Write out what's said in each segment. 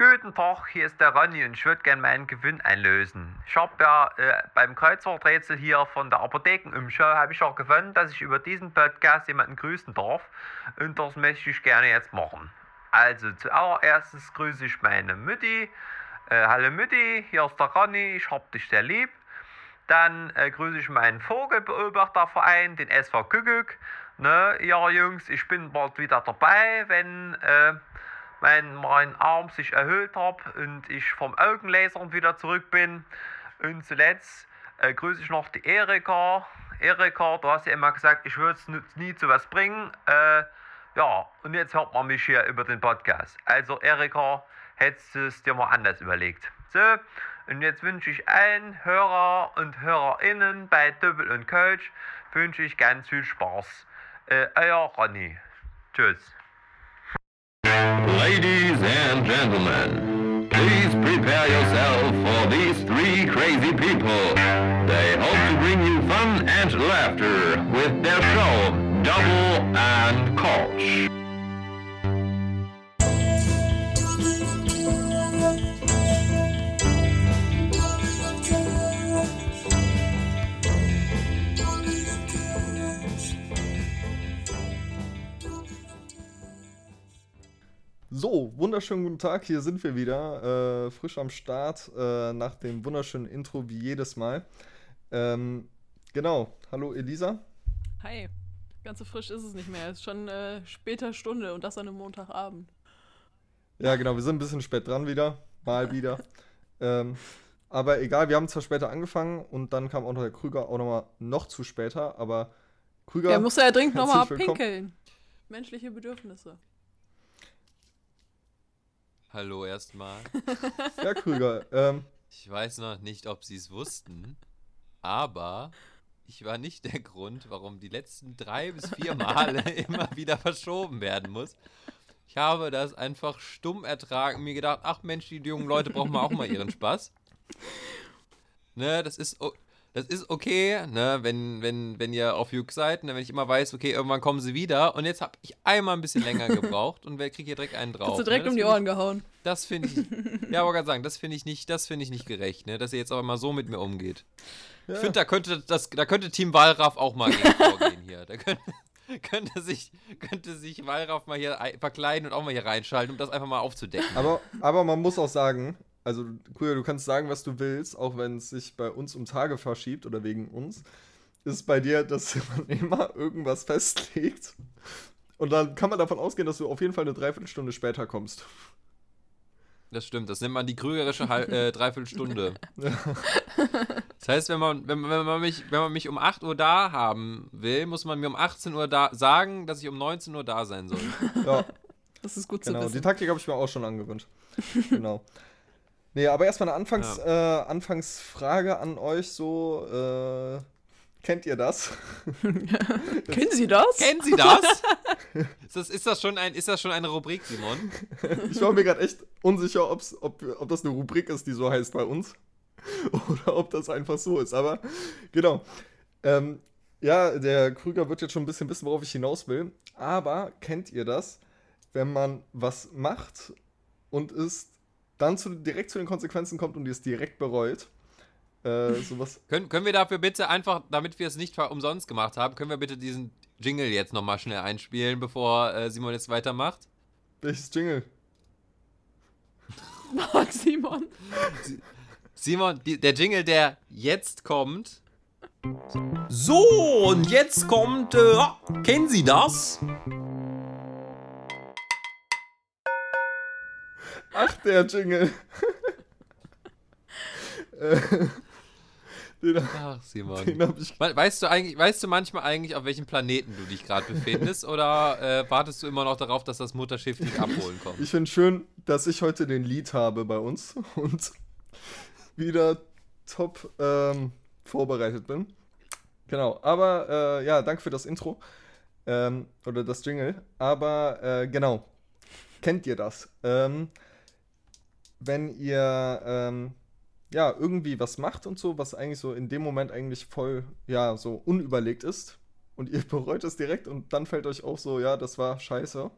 Guten Tag, hier ist der Ronny und ich würde gerne meinen Gewinn einlösen. Ich habe ja äh, beim Kreuzworträtsel hier von der Apothekenumschau habe ich auch gewonnen, dass ich über diesen Podcast jemanden grüßen darf und das möchte ich gerne jetzt machen. Also zuallererst grüße ich meine Mutti. Äh, hallo Mutti, hier ist der Ronny, ich hab dich sehr lieb. Dann äh, grüße ich meinen Vogelbeobachterverein, den SV Kuckuck. Ne, ja Jungs, ich bin bald wieder dabei, wenn äh, mein, mein Arm sich erhöht hat und ich vom Augenlasern wieder zurück bin. Und zuletzt äh, grüße ich noch die Erika. Erika, du hast ja immer gesagt, ich würde es nie zu was bringen. Äh, ja, und jetzt hört man mich hier über den Podcast. Also Erika, hättest du es dir mal anders überlegt. So, und jetzt wünsche ich allen Hörer und Hörerinnen bei Doppel und Coach, wünsche ich ganz viel Spaß. Äh, euer Ronny. Tschüss. Ladies and gentlemen, please prepare yourself for these three crazy people. They hope to bring you fun and laughter with their show, Double So, wunderschönen guten Tag, hier sind wir wieder, äh, frisch am Start, äh, nach dem wunderschönen Intro wie jedes Mal. Ähm, genau, hallo Elisa. Hi, ganz so frisch ist es nicht mehr, es ist schon äh, später Stunde und das an einem Montagabend. Ja, genau, wir sind ein bisschen spät dran wieder, mal wieder. ähm, aber egal, wir haben zwar später angefangen und dann kam auch noch der Krüger auch nochmal noch zu später, aber Krüger. Er muss ja dringend nochmal pinkeln. Menschliche Bedürfnisse. Hallo erstmal. ja, Krüger. Ähm, ich weiß noch nicht, ob Sie es wussten, aber ich war nicht der Grund, warum die letzten drei bis vier Male immer wieder verschoben werden muss. Ich habe das einfach stumm ertragen, mir gedacht, ach Mensch, die jungen Leute brauchen mal auch mal ihren Spaß. Ne, das ist, das ist okay, ne, wenn, wenn, wenn ihr auf Jück seid, ne, wenn ich immer weiß, okay, irgendwann kommen sie wieder und jetzt habe ich einmal ein bisschen länger gebraucht und wer kriegt hier direkt einen drauf. Hast du direkt ne? um die Ohren ich, gehauen. Das finde ich, ja, aber gerade sagen, das finde ich nicht, das finde ich nicht gerecht, ne, dass ihr jetzt aber mal so mit mir umgeht. Ja. Ich finde, da könnte das, da könnte Team Walraff auch mal gegen vorgehen hier. Da könnte, könnte sich, könnte sich Walraff mal hier verkleiden und auch mal hier reinschalten, um das einfach mal aufzudecken. Aber, aber man muss auch sagen, also Kuya, du kannst sagen, was du willst, auch wenn es sich bei uns um Tage verschiebt oder wegen uns, ist bei dir, dass man immer irgendwas festlegt. Und dann kann man davon ausgehen, dass du auf jeden Fall eine Dreiviertelstunde später kommst. Das stimmt, das nennt man die krügerische äh, Dreiviertelstunde. das heißt, wenn man, wenn, wenn, man mich, wenn man mich um 8 Uhr da haben will, muss man mir um 18 Uhr da sagen, dass ich um 19 Uhr da sein soll. Ja. Das ist gut genau, zu wissen. Die Taktik habe ich mir auch schon angewöhnt. genau. Nee, aber erstmal eine Anfangs, ja. äh, Anfangsfrage an euch so. Äh, kennt ihr das? Kennen Sie das? Kennen Sie das? ist, das ist, das schon ein, ist das schon eine Rubrik, Simon? ich war mir gerade echt unsicher, ob's, ob, ob das eine Rubrik ist, die so heißt bei uns. Oder ob das einfach so ist. Aber genau. Ähm, ja, der Krüger wird jetzt schon ein bisschen wissen, worauf ich hinaus will. Aber kennt ihr das, wenn man was macht und es dann zu, direkt zu den Konsequenzen kommt und ihr es direkt bereut. Äh, sowas. können, können wir dafür bitte einfach, damit wir es nicht umsonst gemacht haben, können wir bitte diesen Jingle jetzt nochmal schnell einspielen, bevor äh, Simon jetzt weitermacht? Welches Jingle? Marc Simon. Simon, die, der Jingle, der jetzt kommt. So, und jetzt kommt, äh, kennen Sie das? Ach, der Jingle. den, Ach, Simon. weißt, du eigentlich, weißt du manchmal eigentlich, auf welchem Planeten du dich gerade befindest? oder äh, wartest du immer noch darauf, dass das Mutterschiff dich abholen kommt? Ich finde schön, dass ich heute den Lied habe bei uns und wieder top ähm, vorbereitet bin. Genau, aber äh, ja, danke für das Intro. Ähm, oder das Jingle. Aber äh, genau, kennt ihr das? Ähm, wenn ihr ähm, ja irgendwie was macht und so, was eigentlich so in dem Moment eigentlich voll ja so unüberlegt ist und ihr bereut es direkt und dann fällt euch auf so, ja, das war scheiße.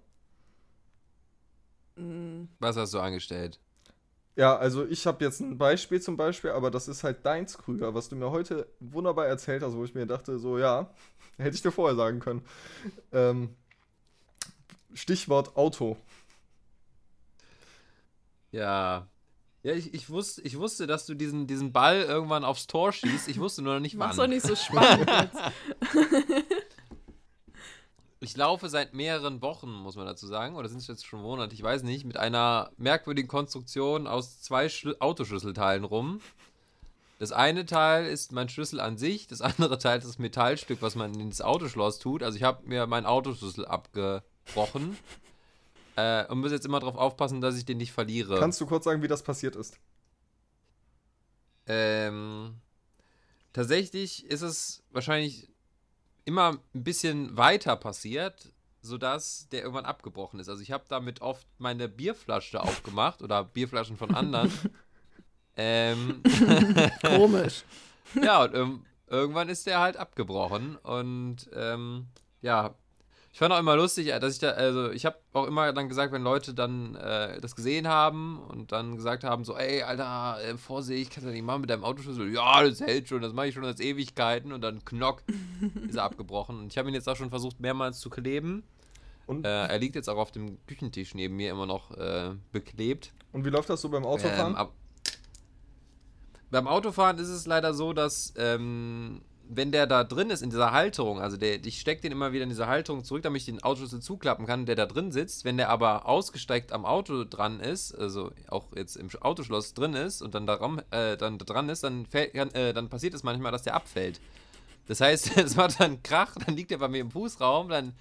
Mhm. Was hast du angestellt? Ja, also ich habe jetzt ein Beispiel zum Beispiel, aber das ist halt deins, Krüger, was du mir heute wunderbar erzählt hast, wo ich mir dachte, so ja, hätte ich dir vorher sagen können. Ähm, Stichwort Auto. Ja. Ja, ich, ich, wusste, ich wusste, dass du diesen, diesen Ball irgendwann aufs Tor schießt. Ich wusste nur noch nicht Mach's wann. doch nicht so spannend. Ich laufe seit mehreren Wochen, muss man dazu sagen, oder sind es jetzt schon Monate, ich weiß nicht, mit einer merkwürdigen Konstruktion aus zwei Schlü Autoschlüsselteilen rum. Das eine Teil ist mein Schlüssel an sich, das andere Teil ist das Metallstück, was man ins Autoschloss tut. Also ich habe mir meinen Autoschlüssel abgebrochen äh, und muss jetzt immer darauf aufpassen, dass ich den nicht verliere. Kannst du kurz sagen, wie das passiert ist? Ähm, tatsächlich ist es wahrscheinlich immer ein bisschen weiter passiert, sodass der irgendwann abgebrochen ist. Also ich habe damit oft meine Bierflasche aufgemacht oder Bierflaschen von anderen. ähm, Komisch. ja, und ähm, irgendwann ist der halt abgebrochen und ähm, ja, ich fand auch immer lustig, äh, dass ich da, also ich habe auch immer dann gesagt, wenn Leute dann äh, das gesehen haben und dann gesagt haben, so, ey, Alter, äh, Vorsicht, kannst du das nicht machen mit deinem Autoschlüssel? Ja, das hält schon, das mache ich schon als Ewigkeiten und dann knock, ist er abgebrochen. Und ich habe ihn jetzt auch schon versucht, mehrmals zu kleben. Und, Äh, er liegt jetzt auch auf dem Küchentisch neben mir immer noch äh, beklebt. und wie läuft das so beim Autofahren? Ähm, ab, beim Autofahren ist es leider so, dass ähm, wenn der da drin ist in dieser Halterung, also der, ich stecke den immer wieder in diese Halterung zurück, damit ich den Autoschlüssel zuklappen kann, der da drin sitzt. Wenn der aber ausgesteckt am Auto dran ist, also auch jetzt im Autoschloss drin ist und dann, daran, äh, dann da dran ist, dann, fällt, äh, dann passiert es manchmal, dass der abfällt. Das heißt, es macht dann Krach, dann liegt er bei mir im Fußraum, dann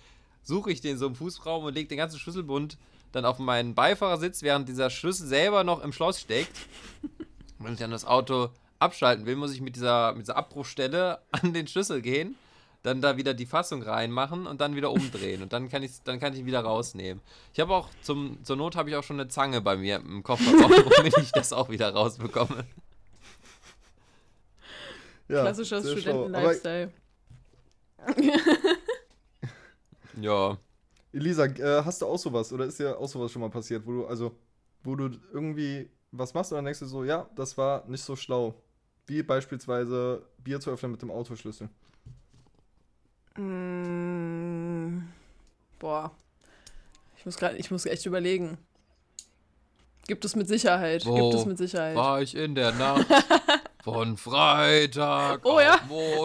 suche ich den so im Fußraum und lege den ganzen Schlüsselbund dann auf meinen Beifahrersitz, während dieser Schlüssel selber noch im Schloss steckt. Wenn ich dann das Auto abschalten will, muss ich mit dieser, mit dieser Abbruchstelle an den Schlüssel gehen, dann da wieder die Fassung reinmachen und dann wieder umdrehen. Und dann kann ich, dann kann ich ihn wieder rausnehmen. Ich habe auch, zum, zur Not habe ich auch schon eine Zange bei mir im Kofferraum, womit ich das auch wieder rausbekomme. ja, Klassischer Studenten-Lifestyle. Ja. Elisa, äh, hast du auch sowas oder ist dir auch sowas schon mal passiert, wo du, also, wo du irgendwie was machst und dann denkst du so, ja, das war nicht so schlau. Wie beispielsweise Bier zu öffnen mit dem Autoschlüssel. Mm, boah. Ich muss gerade, ich muss echt überlegen. Gibt es mit Sicherheit. Wo Gibt es mit Sicherheit. War ich in der Nacht von Freitag Oh auf ja.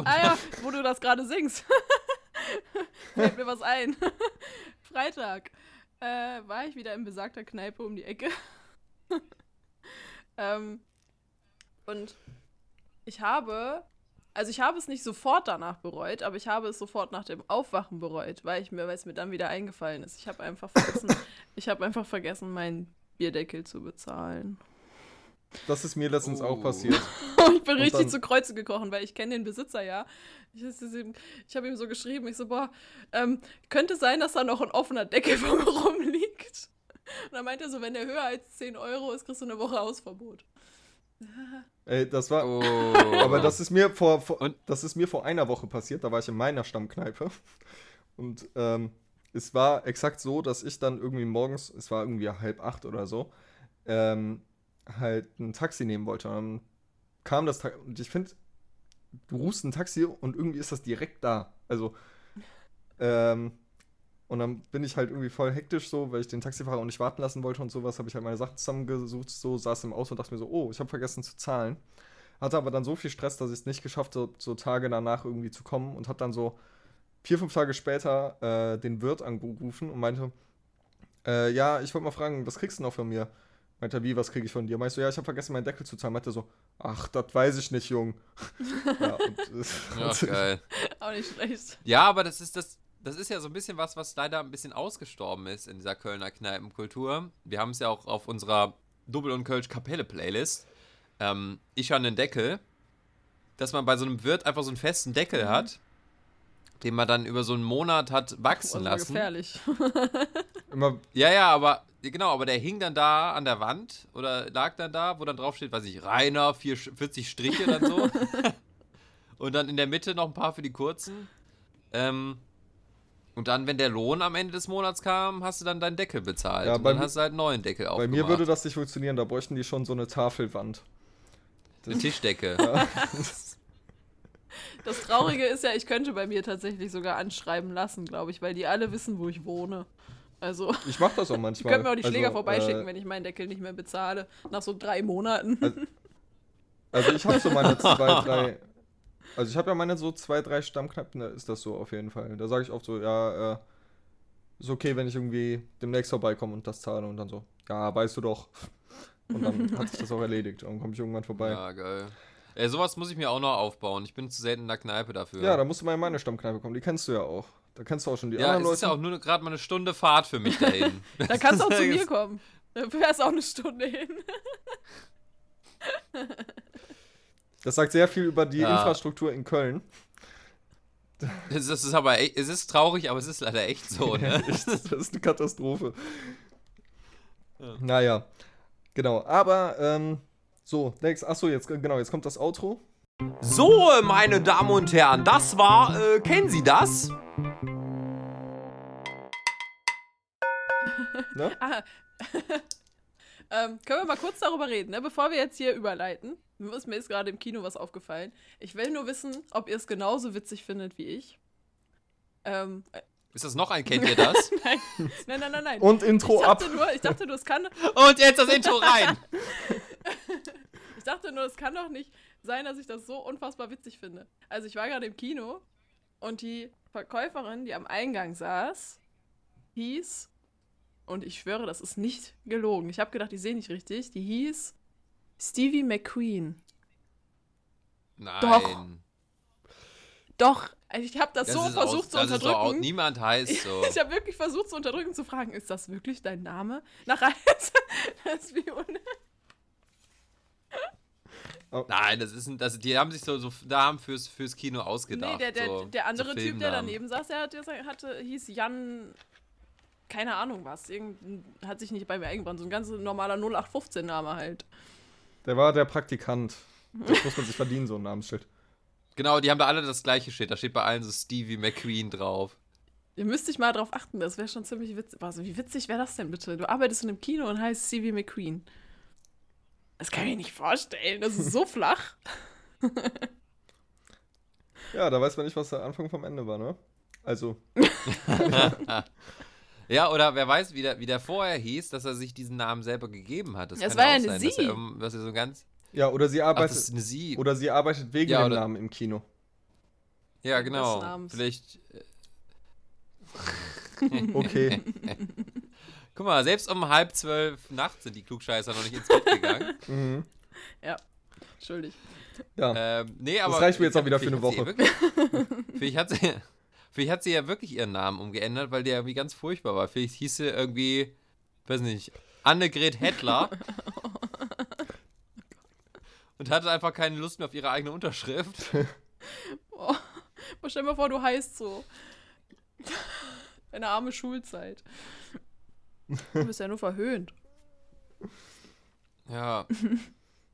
Ah ja, wo du das gerade singst. Fällt mir was ein. Freitag äh, war ich wieder in besagter Kneipe um die Ecke. ähm, und ich habe, also ich habe es nicht sofort danach bereut, aber ich habe es sofort nach dem Aufwachen bereut, weil ich mir, weil es mir dann wieder eingefallen ist. Ich habe einfach vergessen, ich habe einfach vergessen, meinen Bierdeckel zu bezahlen. Das ist mir letztens auch Oh. passiert. ich bin Und richtig dann- zu Kreuze gekrochen, weil ich kenne den Besitzer ja. Ich, ich habe ihm so geschrieben, ich so, boah, ähm, könnte sein, dass da noch ein offener Deckel von mir rumliegt. Und dann meinte er so, wenn der höher als 10 Euro ist, kriegst du eine Woche Hausverbot. Ey, das war. Oh. Aber das ist mir vor, vor das ist mir vor einer Woche passiert. Da war ich in meiner Stammkneipe. Und ähm, es war exakt so, dass ich dann irgendwie morgens, es war irgendwie halb acht oder so, ähm, halt ein Taxi nehmen wollte. Und dann kam das Taxi. Und ich finde, du rufst ein Taxi und irgendwie ist das direkt da. Also, ähm, und dann bin ich halt irgendwie voll hektisch so, weil ich den Taxifahrer auch nicht warten lassen wollte und sowas, habe ich halt meine Sachen zusammengesucht, so saß im Auto und dachte mir so, oh, ich habe vergessen zu zahlen. Hatte aber dann so viel Stress, dass ich es nicht geschafft habe, so Tage danach irgendwie zu kommen und habe dann so vier, fünf Tage später äh, den Wirt angerufen und meinte, äh, ja, ich wollte mal fragen, was kriegst du noch von mir? Meinte er, wie, was kriege ich von dir? Meinst du, ja, ich habe vergessen, meinen Deckel zu zahlen. Meinte er so, ach, das weiß ich nicht, Jung. ja, und, Ja, geil. Auch nicht schlecht. Ja, aber das ist das. Das ist ja so ein bisschen was, was leider ein bisschen ausgestorben ist in dieser Kölner Kneipenkultur. Wir haben es ja auch auf unserer Double und Kölsch Kapelle Playlist. Ähm, ich habe einen Deckel, dass man bei so einem Wirt einfach so einen festen Deckel Mhm. hat, den man dann über so einen Monat hat Das wachsen war lassen. gefährlich. immer, Ja, ja, aber genau, aber der hing dann da an der Wand oder lag dann da, wo dann drauf steht, weiß ich, Rainer, vier, 40 Striche dann so. und dann in der Mitte noch ein paar für die kurzen. Ähm, Und dann, wenn der Lohn am Ende des Monats kam, hast du dann deinen Deckel bezahlt. Ja, und bei dann hast du halt einen neuen Deckel Bei aufgemacht. mir würde das nicht funktionieren, da bräuchten die schon so eine Tafelwand. Eine Tischdecke. Das Traurige ist ja, ich könnte bei mir tatsächlich sogar anschreiben lassen, glaube ich, weil die alle wissen, wo ich wohne. Also, Ich mach das auch die manchmal. können mir auch die Schläger Also, vorbeischicken, äh, wenn ich meinen Deckel nicht mehr bezahle. Nach so drei Monaten. Also ich habe so meine zwei, drei. Also ich habe ja meine so zwei, drei Stammkneipen, da ist das so auf jeden Fall. Da sage ich oft so, ja, äh, ist okay, wenn ich irgendwie demnächst vorbeikomme und das zahle und dann so, ja, weißt du doch. Und dann hat sich das auch erledigt und dann komme ich irgendwann vorbei. Ja, Ja, geil. Ey, sowas muss ich mir auch noch aufbauen. Ich bin zu selten in der Kneipe dafür. da musst du mal in meine Stammkneipe kommen, die kennst du ja auch. Da kennst du auch schon die Ja, anderen es ist ja Leute. auch nur gerade mal eine Stunde Fahrt für mich dahin. Da kannst du auch zu Das mir kommen. Da fährst auch eine Stunde hin. Das sagt sehr viel über die Ja. Infrastruktur in Köln. Das ist aber echt, es ist traurig, aber es ist leider echt so, ne? Das ist eine Katastrophe. Naja, genau. Aber, ähm, so, Dex, achso, jetzt, genau, jetzt kommt das Outro. So, meine Damen und Herren, das war, äh, kennen Sie das? Ah. ähm, können wir mal kurz darüber reden, ne? bevor wir jetzt hier überleiten. Mir ist gerade im Kino was aufgefallen. Ich will nur wissen, ob ihr es genauso witzig findet wie ich. Ähm, äh, Ist das noch ein, kennt ihr das? nein, nein, nein, nein. nein. Und Intro ich ab. nur, ich dachte nur, es kann, Und jetzt das Intro rein! ich dachte nur, es kann doch nicht sein, dass ich das so unfassbar witzig finde. Also ich war gerade im Kino und die Verkäuferin, die am Eingang saß, hieß, und ich schwöre, das ist nicht gelogen. Ich habe gedacht, ich sehe nicht richtig. Die hieß Stevie McQueen. Nein. Doch. Doch, ich habe das, Das so versucht aus, zu das ist doch auch, unterdrücken. niemand heißt so. Ich habe wirklich versucht zu unterdrücken, zu fragen, ist das wirklich dein Name? Nach das ist wie un Nein, das ist ein, das, die haben sich so, so Namen fürs, fürs Kino ausgedacht. Nee, der, der, so, der andere Typ, der daneben saß, der, hat, der hatte, hieß Jan, keine Ahnung was, irgend, hat sich nicht bei mir eingebrannt, so ein ganz normaler 0815-Name halt. Der war der Praktikant. Das muss man sich verdienen, so ein Namensschild. Genau, die haben da alle das gleiche Shit. Da steht bei allen so Stevie McQueen drauf. Ihr müsst dich mal drauf achten, das wäre schon ziemlich witzig. Also, wie witzig wäre das denn bitte? Du arbeitest in einem Kino und heißt Stevie McQueen. Das kann ich mir nicht vorstellen, das ist so flach. Ja, da weiß man nicht, was der Anfang vom Ende war, ne? Also, Ja, oder wer weiß, wie der, wie der vorher hieß, dass er sich diesen Namen selber gegeben hat. Das kann war auch ja eine sein, dass Sie. er, irgend- dass er so ganz. ja, oder sie Ach, das arbeitet. ist eine Sie. oder sie arbeitet wegen Ja, dem Namen im Kino. ja, genau. Vielleicht. Okay. Guck mal, selbst um halb zwölf nachts sind die Klugscheißer noch nicht ins Bett gegangen. mhm. Ja, entschuldig. Ja. ähm, nee, aber. reicht mir jetzt auch wieder für eine Woche. wirklich- Vielleicht hat sie. Vielleicht hat sie ja wirklich ihren Namen umgeändert, weil der irgendwie ganz furchtbar war. Vielleicht hieß sie irgendwie, weiß nicht, Annegret Hettler. und hatte einfach keine Lust mehr auf ihre eigene Unterschrift. Oh, stell dir mal vor, du heißt so. Eine arme Schulzeit. Du bist ja nur verhöhnt. Ja.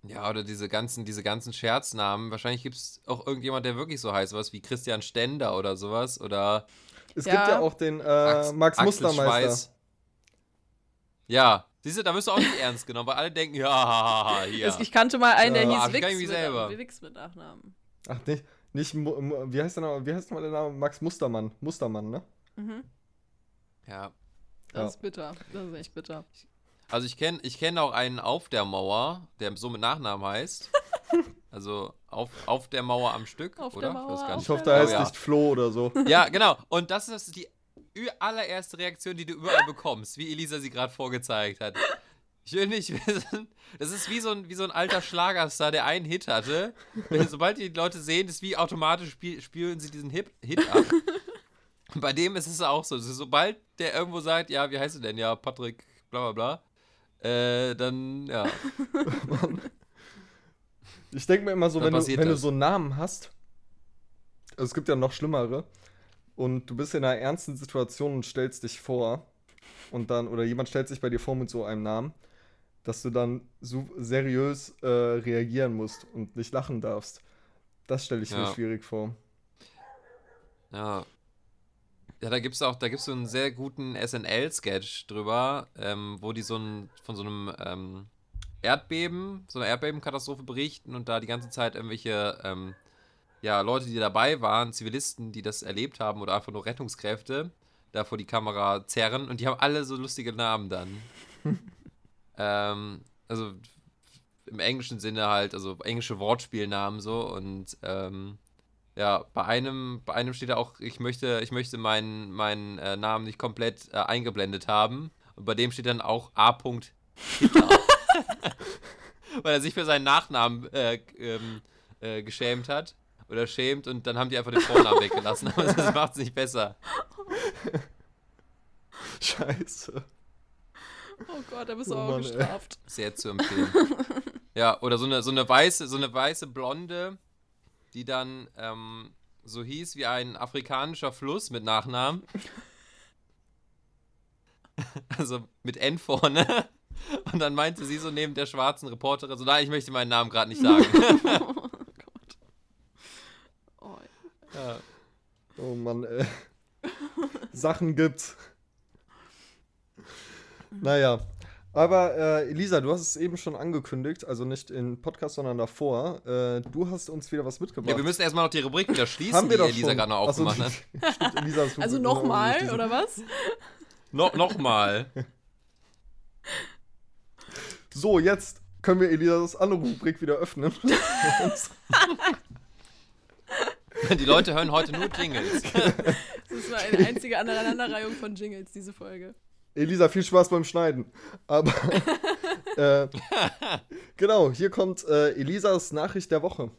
Ja, oder diese ganzen, diese ganzen Scherznamen. Wahrscheinlich gibt es auch irgendjemand, der wirklich so heißt, sowas wie Christian Stender oder sowas. Oder Es Ja. gibt ja auch den äh, Ax- Max Axel Mustermeister. Schweiß. Ja, siehst du, da wirst du auch nicht ernst genommen, weil alle denken, ja, hier. Es- Ich kannte mal einen, der Ja, hieß ich Wix mit, selber. Wix mit Nachnamen. Ach, nicht, nicht wie heißt der Name? Wie heißt der Name? Max Mustermann. Mustermann, ne? Mhm. Ja. Das Ja. ist bitter. Das ist echt bitter. Also ich kenne ich kenn auch einen auf der Mauer, der so mit Nachnamen heißt. Also auf, auf der Mauer am Stück, Auf oder? der Mauer, nicht. Ich hoffe, Oh, heißt ja. nicht Flo oder so. Ja, genau. Und das ist die allererste Reaktion, die du überall bekommst, wie Elisa sie gerade vorgezeigt hat. Ich will nicht wissen. Das ist wie so ein, wie so ein alter Schlagerstar, der einen Hit hatte. Sobald die Leute sehen, ist wie automatisch spiel, spielen sie diesen Hit, Hit ab. Und bei dem ist es auch so. Sobald der irgendwo sagt, ja, wie heißt du denn? Ja, Patrick, bla bla bla. Äh, dann, ja. Ich denke mir immer so, Dann wenn, du, wenn du so einen Namen hast, also es gibt ja noch schlimmere, und du bist in einer ernsten Situation und stellst dich vor, und dann, oder jemand stellt sich bei dir vor mit so einem Namen, dass du dann so seriös äh, reagieren musst und nicht lachen darfst. Das stelle ich mir Ja. schwierig vor. Ja. Ja, da gibt's auch, da gibt's so einen sehr guten SNL-Sketch drüber, ähm, wo die so ein, von so einem ähm, Erdbeben, so einer Erdbebenkatastrophe berichten und da die ganze Zeit irgendwelche ähm, ja, Leute, die dabei waren, Zivilisten, die das erlebt haben oder einfach nur Rettungskräfte, da vor die Kamera zerren und die haben alle so lustige Namen dann. ähm, also im englischen Sinne halt, also englische Wortspielnamen so und ähm, ja, bei einem, bei einem steht da auch, ich möchte, ich möchte meinen, meinen äh, Namen nicht komplett äh, eingeblendet haben. Und bei dem steht dann auch A. Hitler. Weil er sich für seinen Nachnamen äh, ähm, äh, geschämt hat. Oder schämt und dann haben die einfach den Vornamen weggelassen. Aber das macht es nicht besser. Scheiße. Oh Gott, da bist du Oh auch Mann, ey. gestraft. Sehr zu empfehlen. ja, oder so eine, so eine weiße, so eine weiße Blonde, die dann ähm, so hieß wie ein afrikanischer Fluss mit Nachnamen. also mit N vorne. Und dann meinte sie so neben der schwarzen Reporterin so, nein, ich möchte meinen Namen gerade nicht sagen. oh Gott. Oh, ja. Oh Mann, ey. Sachen gibt's. Naja. Aber äh, Elisa, du hast es eben schon angekündigt, also nicht im Podcast, sondern davor. Äh, du hast uns wieder was mitgebracht. ja, wir müssen erstmal noch die Rubrik wieder schließen, Haben wir die doch Elisa gerade noch Ach so, aufgemacht hat. Stimmt, Elisa ist also nochmal, oder was? No, Nochmal. So, jetzt können wir Elisas andere Rubrik wieder öffnen. Die Leute hören heute nur Jingles. Das war eine einzige Aneinanderreihung von Jingles, diese Folge. Elisa, viel Spaß beim Schneiden. Aber äh, genau, hier kommt äh, Elisas Nachricht der Woche.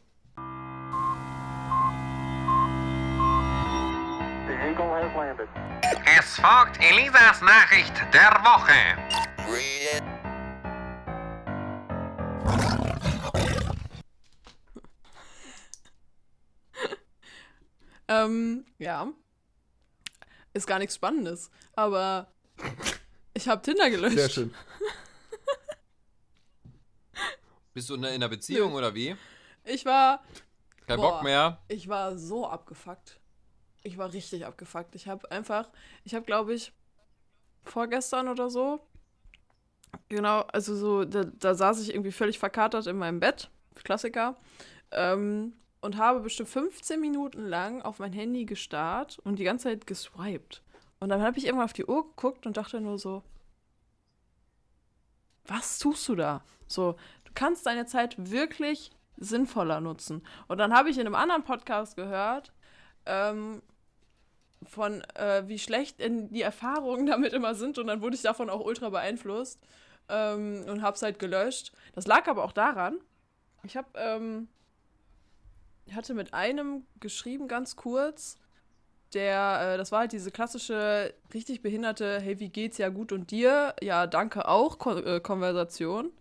Es folgt Elisas Nachricht der Woche. Ähm, ja. Ist gar nichts Spannendes. Aber ich habe Tinder gelöscht. Sehr schön. Bist du in einer Beziehung oder wie? Ich war, Kein Boah. Bock mehr? ich war so abgefuckt. Ich war richtig abgefuckt. Ich habe einfach, ich habe glaube ich vorgestern oder so, genau, also so, da, da saß ich irgendwie völlig verkatert in meinem Bett, Klassiker, ähm, und habe bestimmt 15 Minuten lang auf mein Handy gestarrt und die ganze Zeit geswiped. Und dann habe ich irgendwann auf die Uhr geguckt und dachte nur so, was tust du da? So, du kannst deine Zeit wirklich sinnvoller nutzen. Und dann habe ich in einem anderen Podcast gehört, ähm, von äh, wie schlecht die Erfahrungen damit immer sind und dann wurde ich davon auch ultra beeinflusst ähm, und habe es halt gelöscht. Das lag aber auch daran, ich habe, ähm, hatte mit einem geschrieben ganz kurz, der, äh, das war halt diese klassische, richtig behinderte, hey, wie geht's, ja gut und dir, ja, danke auch, Ko äh, Konversation,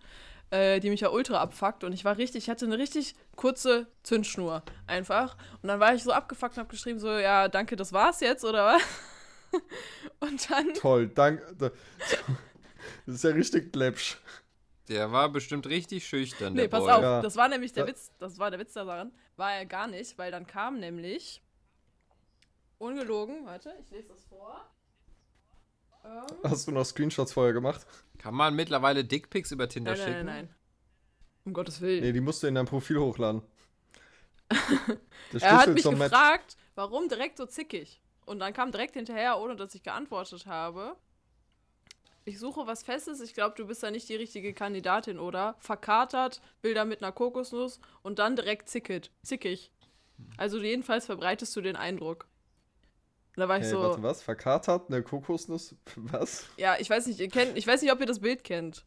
äh, die mich ja ultra abfuckt und ich war richtig, ich hatte eine richtig kurze Zündschnur einfach und dann war ich so abgefuckt und hab geschrieben so, ja, danke, das war's jetzt, oder was? und dann, Toll, danke. Das ist ja richtig läppsch. Der war bestimmt richtig schüchtern, der nee, pass Boy. auf, Ja. das war nämlich der Witz, das war der Witz daran, war er gar nicht, weil dann kam nämlich, ungelogen, warte, ich lese das vor. Ähm, Hast du noch Screenshots vorher gemacht? Kann man mittlerweile Dickpics über Tinder nein, nein, schicken? nein, nein. Um Gottes Willen. Nee, die musst du in dein Profil hochladen. Er hat mich gefragt, warum direkt so zickig. Und dann kam direkt hinterher, ohne dass ich geantwortet habe. Ich suche was Festes. Ich glaube, du bist da nicht die richtige Kandidatin, oder? Verkatert, Bilder mit einer Kokosnuss und dann direkt zickig. zickig. Also jedenfalls verbreitest du den Eindruck. Da war ich Hey, so, warte, was? Verkatert? Eine Kokosnuss? Was? ja, ich weiß nicht, ihr kennt, ich weiß nicht, ob ihr das Bild kennt.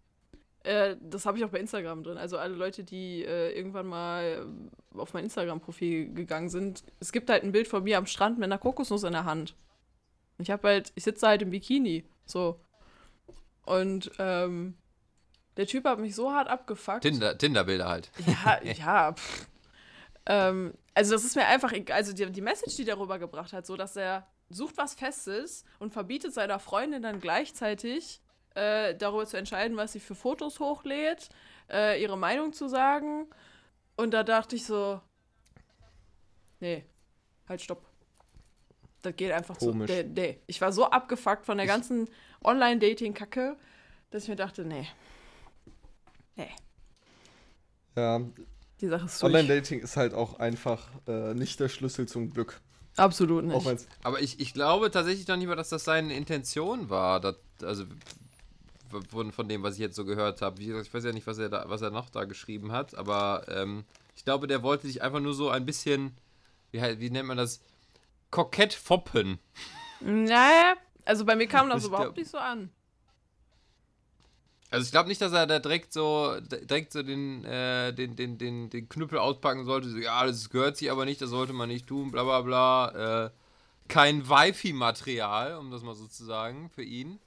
Äh, das habe ich auch bei Instagram drin. Also alle Leute, die äh, irgendwann mal äh, auf mein Instagram-Profil gegangen sind. Es gibt halt ein Bild von mir am Strand mit einer Kokosnuss in der Hand. Ich habe halt, ich sitze halt im Bikini. So. Und ähm, der Typ hat mich so hart abgefuckt. Tinder, Tinder-Bilder halt. Ja, ja. Pff. Ähm, also das ist mir einfach, egal. also die, die Message, die der rübergebracht hat, so dass er sucht was Festes und verbietet seiner Freundin dann gleichzeitig äh, darüber zu entscheiden, was sie für Fotos hochlädt, äh, ihre Meinung zu sagen. Und da dachte ich so, nee, halt stopp. das geht einfach Komisch. so. Nee, nee. Ich war so abgefuckt von der ganzen Online-Dating-Kacke, dass ich mir dachte, nee. Nee, Ja, die Sache ist. Online-Dating ist halt auch einfach äh, nicht der Schlüssel zum Glück. Absolut nicht. Aber ich, ich glaube tatsächlich noch nicht mal, dass das seine Intention war. dass- also von, von dem, was ich jetzt so gehört habe. Wie gesagt, ich weiß ja nicht, was er, da, was er noch da geschrieben hat, aber ähm, ich glaube, der wollte sich einfach nur so ein bisschen, wie, wie nennt man das, kokett foppen. Naja, also bei mir kam das Ich überhaupt glaub- nicht so an. Also ich glaube nicht, dass er da direkt so direkt so den, äh, den, den, den, den Knüppel auspacken sollte. So, ja, das gehört sich aber nicht, das sollte man nicht tun, bla bla bla. Äh, kein Wifi-Material, um das mal so zu sagen, für ihn.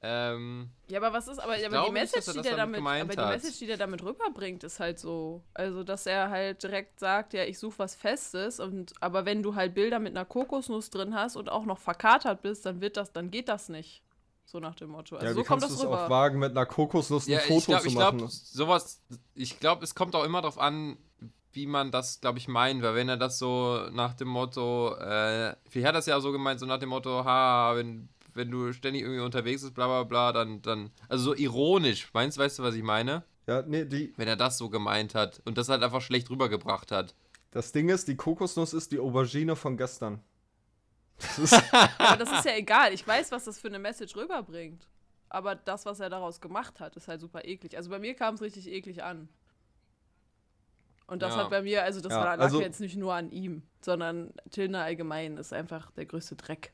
Ähm, Ja, aber was ist, aber, aber die nicht, Message, er die der damit damit, aber die. Message, die der damit rüberbringt, ist halt so, also dass er halt direkt sagt, ja, ich suche was Festes und aber wenn du halt Bilder mit einer Kokosnuss drin hast und auch noch verkatert bist, dann wird das, dann geht das nicht. So nach dem Motto. Also ja, so wie kommt das es auch rüber. wagen, mit einer Kokosnuss ein ja, Foto ich glaube, zu ich machen? glaube, sowas, ich glaube, es kommt auch immer darauf an, wie man das, glaube ich, meint, weil wenn er das so nach dem Motto, äh, wie hat das ja so gemeint, so nach dem Motto, ha, wenn, wenn du ständig irgendwie unterwegs bist, bla bla bla, dann, dann, also so ironisch, meinst, weißt du, was ich meine? ja, nee, die, Wenn er das so gemeint hat und das halt einfach schlecht rübergebracht hat. das Ding ist, die Kokosnuss ist die Aubergine von gestern. Das ist, Aber das ist ja egal. Ich weiß, was das für eine Message rüberbringt. Aber das, was er daraus gemacht hat, ist halt super eklig. Also bei mir kam es richtig eklig an. Und das Ja. hat bei mir, also das Ja, war, lag also- jetzt nicht nur an ihm, sondern Tinder allgemein ist einfach der größte Dreck.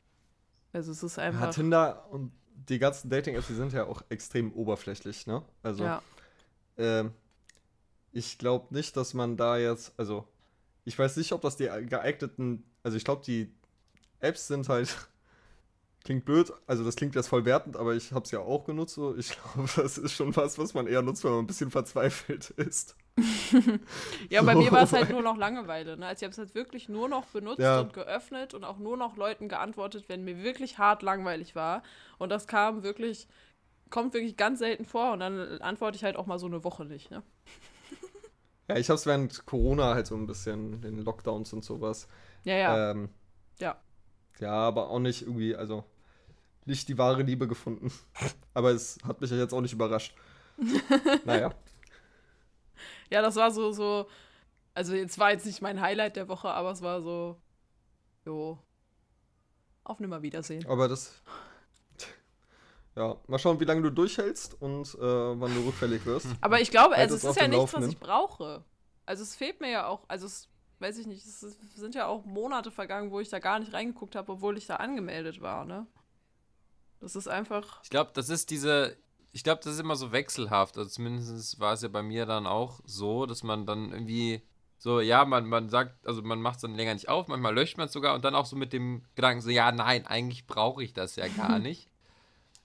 Also es ist ja, einfach. Tinder und die ganzen Dating-Apps, die sind ja auch extrem oberflächlich, ne? Also, ja. ähm, ich glaube nicht, dass man da jetzt, also, ich weiß nicht, ob das die geeigneten, also ich glaube, die Apps sind halt, klingt blöd, also das klingt jetzt voll wertend, aber ich habe es ja auch genutzt, so. Ich glaube, das ist schon was, was man eher nutzt, wenn man ein bisschen verzweifelt ist. Ja, bei So. mir war es halt nur noch Langeweile. Ne? Also ich habe es halt wirklich nur noch benutzt Ja. und geöffnet und auch nur noch Leuten geantwortet, wenn mir wirklich hart langweilig war. Und das kam wirklich, kommt wirklich ganz selten vor und dann antworte ich halt auch mal so eine Woche nicht. Ne? Ja, ich habe es während Corona halt so ein bisschen, den Lockdowns und sowas. Ja, ja. Ähm, Ja. Ja, aber auch nicht irgendwie, also nicht die wahre Liebe gefunden. aber es hat mich ja jetzt auch nicht überrascht. naja. Ja, das war so, so, also jetzt war jetzt nicht mein Highlight der Woche, aber es war so, jo, auf Nimmerwiedersehen. Aber das. Ja, mal schauen, wie lange du durchhältst und äh, wann du rückfällig wirst. Aber ich glaube, Halt also es ist ja nichts, was ich brauche. Also es fehlt mir ja auch, also es, weiß ich nicht, es sind ja auch Monate vergangen, wo ich da gar nicht reingeguckt habe, obwohl ich da angemeldet war, ne? Das ist einfach, Ich glaube, das ist diese. Ich glaube, das ist immer so wechselhaft. Also zumindest war es ja bei mir dann auch so, dass man dann irgendwie so, ja, man, man sagt, also man macht es dann länger nicht auf, manchmal löscht man es sogar und dann auch so mit dem Gedanken so, ja, nein, eigentlich brauche ich das ja gar nicht.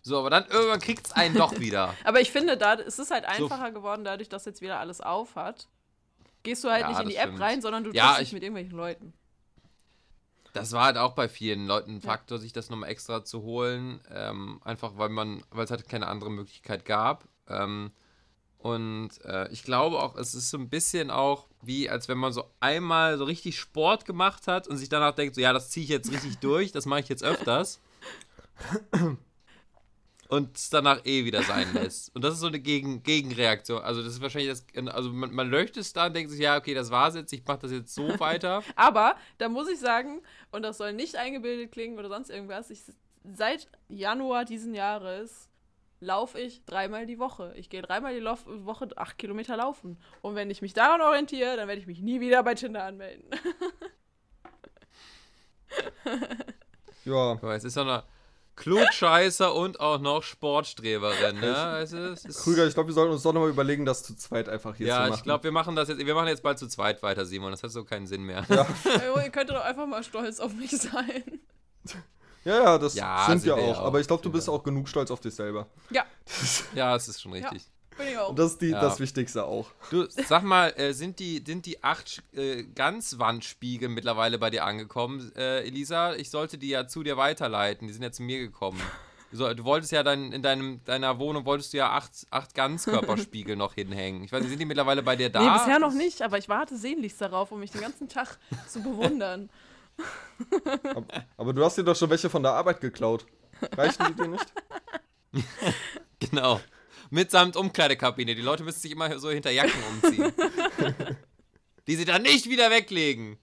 So, aber dann irgendwann kriegt es einen doch wieder. aber ich finde, da es ist halt So- einfacher geworden, dadurch, dass jetzt wieder alles auf hat. Gehst du halt Ja, nicht in die das App stimmt. rein, sondern du Ja, triffst dich ich- mit irgendwelchen Leuten. Das war halt auch bei vielen Leuten ein Faktor, sich das nochmal extra zu holen. Ähm, einfach weil man, weil es halt keine andere Möglichkeit gab. Ähm, und äh, ich glaube auch, es ist so ein bisschen auch wie, als wenn man so einmal so richtig Sport gemacht hat und sich danach denkt, so ja, das ziehe ich jetzt richtig durch, das mache ich jetzt öfters. Und es danach eh wieder sein lässt. Und das ist so eine Gegen Gegenreaktion. Also das ist wahrscheinlich das, also man, man löscht es da und denkt sich, ja, okay, das war's jetzt, ich mache das jetzt so weiter. Aber da muss ich sagen, und das soll nicht eingebildet klingen oder sonst irgendwas, ich, seit Januar diesen Jahres laufe ich dreimal die Woche. Ich gehe dreimal die Lauf Woche acht Kilometer laufen. Und wenn ich mich daran orientiere, dann werde ich mich nie wieder bei Tinder anmelden. Ja, Aber es ist so eine Klugscheißer und auch noch Sportstreberin, ne? Ist, Krüger, ich glaube, wir sollten uns doch nochmal überlegen, das zu zweit einfach hier zu ja, machen. ich glaube, wir machen das jetzt, wir machen jetzt bald zu zweit weiter, Simon. Das hat so keinen Sinn mehr. Jo, Ihr könntet doch einfach mal stolz auf mich sein. Ja, ja, das Ja, sind sind wir wir auch. ja Aber auch, ich glaube, du bist auch genug stolz auf dich selber. Ja, Ja, es ist schon richtig. auch. Und das ist die, Ja. das Wichtigste auch. Du, sag mal, äh, sind die, sind die acht äh, Ganzwandspiegel mittlerweile bei dir angekommen, äh, Elisa? Ich sollte die ja zu dir weiterleiten. Die sind ja zu mir gekommen. Du, soll, du wolltest ja dein, in deinem, deiner Wohnung wolltest du ja acht, acht Ganzkörperspiegel noch hinhängen. Ich weiß nicht, sind die mittlerweile bei dir da? Nee, bisher noch nicht, aber ich warte sehnlichst darauf, um mich den ganzen Tag zu bewundern. Aber, aber du hast dir doch schon welche von der Arbeit geklaut. Reichen die dir nicht? Genau. Mitsamt Umkleidekabine. Die Leute müssen sich immer so hinter Jacken umziehen. die sie dann nicht wieder weglegen.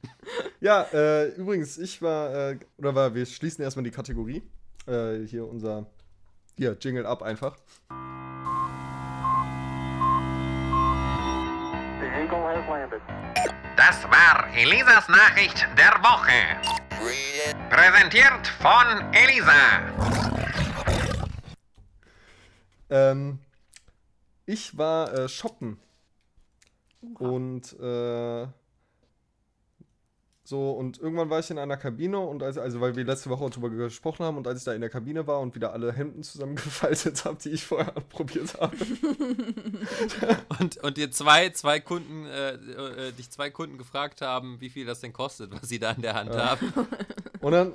Ja, äh, übrigens, ich war, äh, oder war, wir schließen erstmal die Kategorie. Äh, hier unser, hier, Jingle ab einfach. Das war Elisas Nachricht der Woche. Präsentiert von Elisa. Ähm, ich war äh, shoppen. Und äh, so, und irgendwann war ich in einer Kabine und als, also weil wir letzte Woche darüber gesprochen haben und als ich da in der Kabine war und wieder alle Hemden zusammengefaltet habe, die ich vorher probiert habe. Und, und dir zwei, zwei Kunden, äh, äh, dich zwei Kunden gefragt haben, wie viel das denn kostet, was sie da in der Hand haben. Und dann,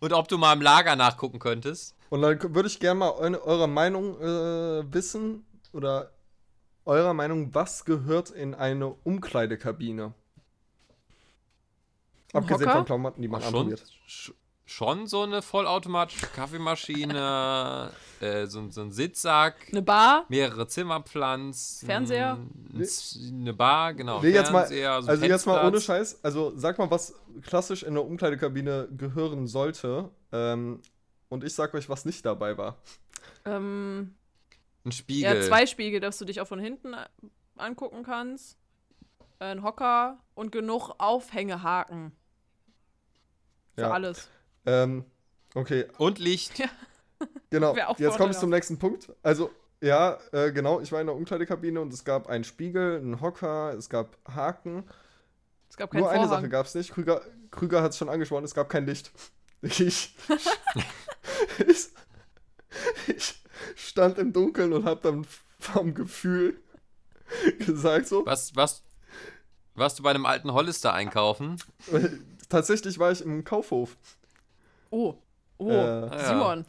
Und ob du mal im Lager nachgucken könntest. und dann würde ich gerne mal eu eure Meinung äh, wissen oder eurer Meinung, was gehört in eine Umkleidekabine? Abgesehen Hocker? von Klamotten, die man Schon, anprobiert. sch- schon so eine vollautomatische Kaffeemaschine, äh, so, so ein Sitzsack, Eine Bar? mehrere Zimmerpflanzen, Fernseher? ein eine Bar, genau. Nee, jetzt mal, Fernseher, so ein also jetzt mal ohne. Scheiß, also sag mal, was klassisch in eine Umkleidekabine gehören sollte. Ähm, und ich sag euch, was nicht dabei war. Ähm, Ein Spiegel. ja, zwei Spiegel, dass du dich auch von hinten äh, angucken kannst. Ein Hocker und genug Aufhängehaken. Für Ja. alles. Ähm, okay, Und Licht. genau. Wär auch Jetzt komme ich zum nächsten Punkt. Also, ja, äh, genau, ich war in der Umkleidekabine und es gab einen Spiegel, einen Hocker, es gab Haken. Es gab keinen Nur eine Vorhang. Sache gab es nicht. Krüger, Krüger hat es schon angesprochen, es gab kein Licht. Ich, ich, ich stand im Dunkeln und habe dann vom Gefühl gesagt so, Was, was, warst du bei einem alten Hollister einkaufen? Tatsächlich war ich im Kaufhof. Oh. Oh. Äh, ja. Simon.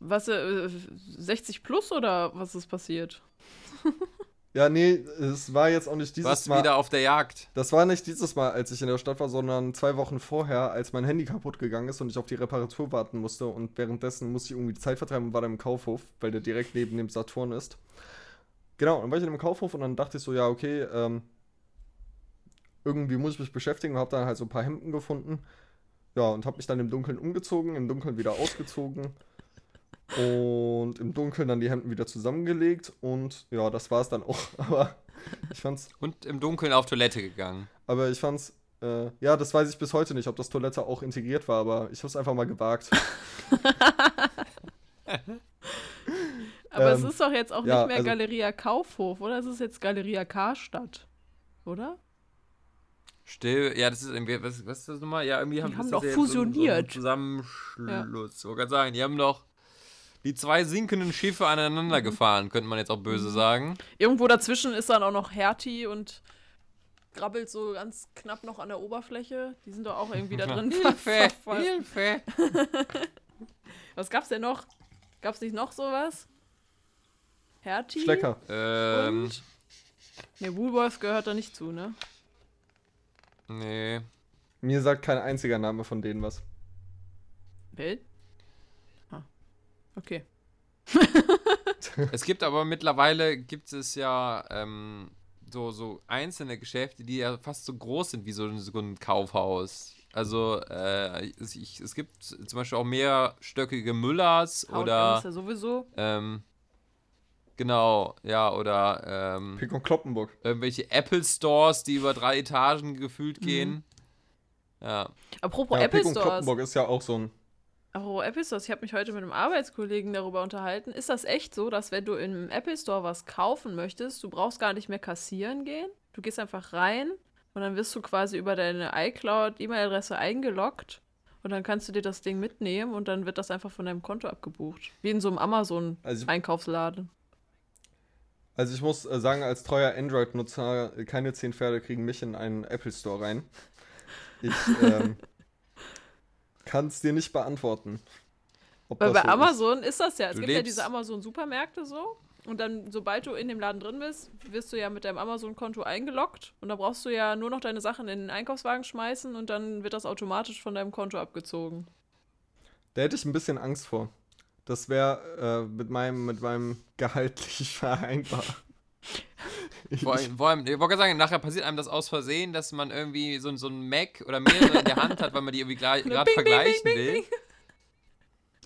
Was, äh, 60 plus oder was ist passiert? Ja, nee, es war jetzt auch nicht dieses Warst du Mal. wieder auf der Jagd? Das war nicht dieses Mal, als ich in der Stadt war, sondern zwei Wochen vorher, als mein Handy kaputt gegangen ist und ich auf die Reparatur warten musste. Und währenddessen musste ich irgendwie die Zeit vertreiben und war dann im Kaufhof, weil der direkt neben dem Saturn ist. Genau, dann war ich in dem Kaufhof und dann dachte ich so, ja, okay, ähm, irgendwie muss ich mich beschäftigen und habe dann halt so ein paar Hemden gefunden. Ja, und habe mich dann im Dunkeln umgezogen, im Dunkeln wieder ausgezogen. Und im Dunkeln dann die Hemden wieder zusammengelegt. Und ja, das war es dann auch. Aber ich fand's Und im Dunkeln auf Toilette gegangen. aber ich fand's, äh, ja, das weiß ich bis heute nicht, ob das Toilette auch integriert war, aber ich hab's einfach mal gewagt. Aber Ähm, es ist doch jetzt auch ja, nicht mehr also- Galeria Kaufhof, oder? Es ist jetzt Galeria Karstadt. Oder? Still, ja, das ist irgendwie, was, was ist das nochmal? Ja, irgendwie haben, haben ist doch ja so fusioniert. So ein Zusammenschluss. Ich wollte gerade sagen, die haben doch die zwei sinkenden Schiffe aneinander Mhm. gefahren, könnte man jetzt auch böse sagen. Irgendwo dazwischen ist dann auch noch Hertie und grabbelt so ganz knapp noch an der Oberfläche. Die sind doch auch irgendwie da drin. ver- Hilfe! Was gab's denn noch? Gab's nicht noch sowas? Hertie? Schlecker. Ähm, Und? Ne, Woolworth gehört da nicht zu, ne? nee. Mir sagt kein einziger Name von denen was. Bild? Okay. Es gibt aber mittlerweile, gibt es ja ähm, so, so einzelne Geschäfte, die ja fast so groß sind wie so, ein- so ein Kaufhaus. Also äh, es, ich, es gibt zum Beispiel auch mehrstöckige Müllers H&M oder ist ja sowieso. ähm, genau, ja, oder ähm, Pick und Kloppenburg. irgendwelche Apple Stores, die über drei Etagen gefühlt Mhm. gehen. Ja. Apropos Ja, Apple Pick und Stores. Kloppenburg ist ja auch so ein. Apropos Apple Stores, ich habe mich heute mit einem Arbeitskollegen darüber unterhalten. Ist das echt so, dass wenn du im Apple Store was kaufen möchtest, du brauchst gar nicht mehr kassieren gehen? Du gehst einfach rein und dann wirst du quasi über deine iCloud-E-Mail-Adresse eingeloggt und dann kannst du dir das Ding mitnehmen und dann wird das einfach von deinem Konto abgebucht. Wie in so einem Also, Amazon-Einkaufsladen. also ich muss äh, sagen, als treuer Android-Nutzer, keine zehn Pferde kriegen mich in einen Apple Store rein. Ich ähm, kann es dir nicht beantworten. Ob Weil das bei so Amazon ist. das ja. Es Du gibt ja lebst- diese Amazon-Supermärkte so. Und dann, sobald du in dem Laden drin bist, wirst du ja mit deinem Amazon-Konto eingeloggt. Und da brauchst du ja nur noch deine Sachen in den Einkaufswagen schmeißen und dann wird das automatisch von deinem Konto abgezogen. Da hätte ich ein bisschen Angst vor. Das wäre äh, mit, meinem, mit meinem Gehalt nicht vereinbar. Ich, Vor allem, vor allem, ich wollte gerade sagen, nachher passiert einem das aus Versehen, dass man irgendwie so, so ein Mac oder mehrere in der Hand hat, weil man die irgendwie gerade Bing, bing, vergleichen bing, will. bing.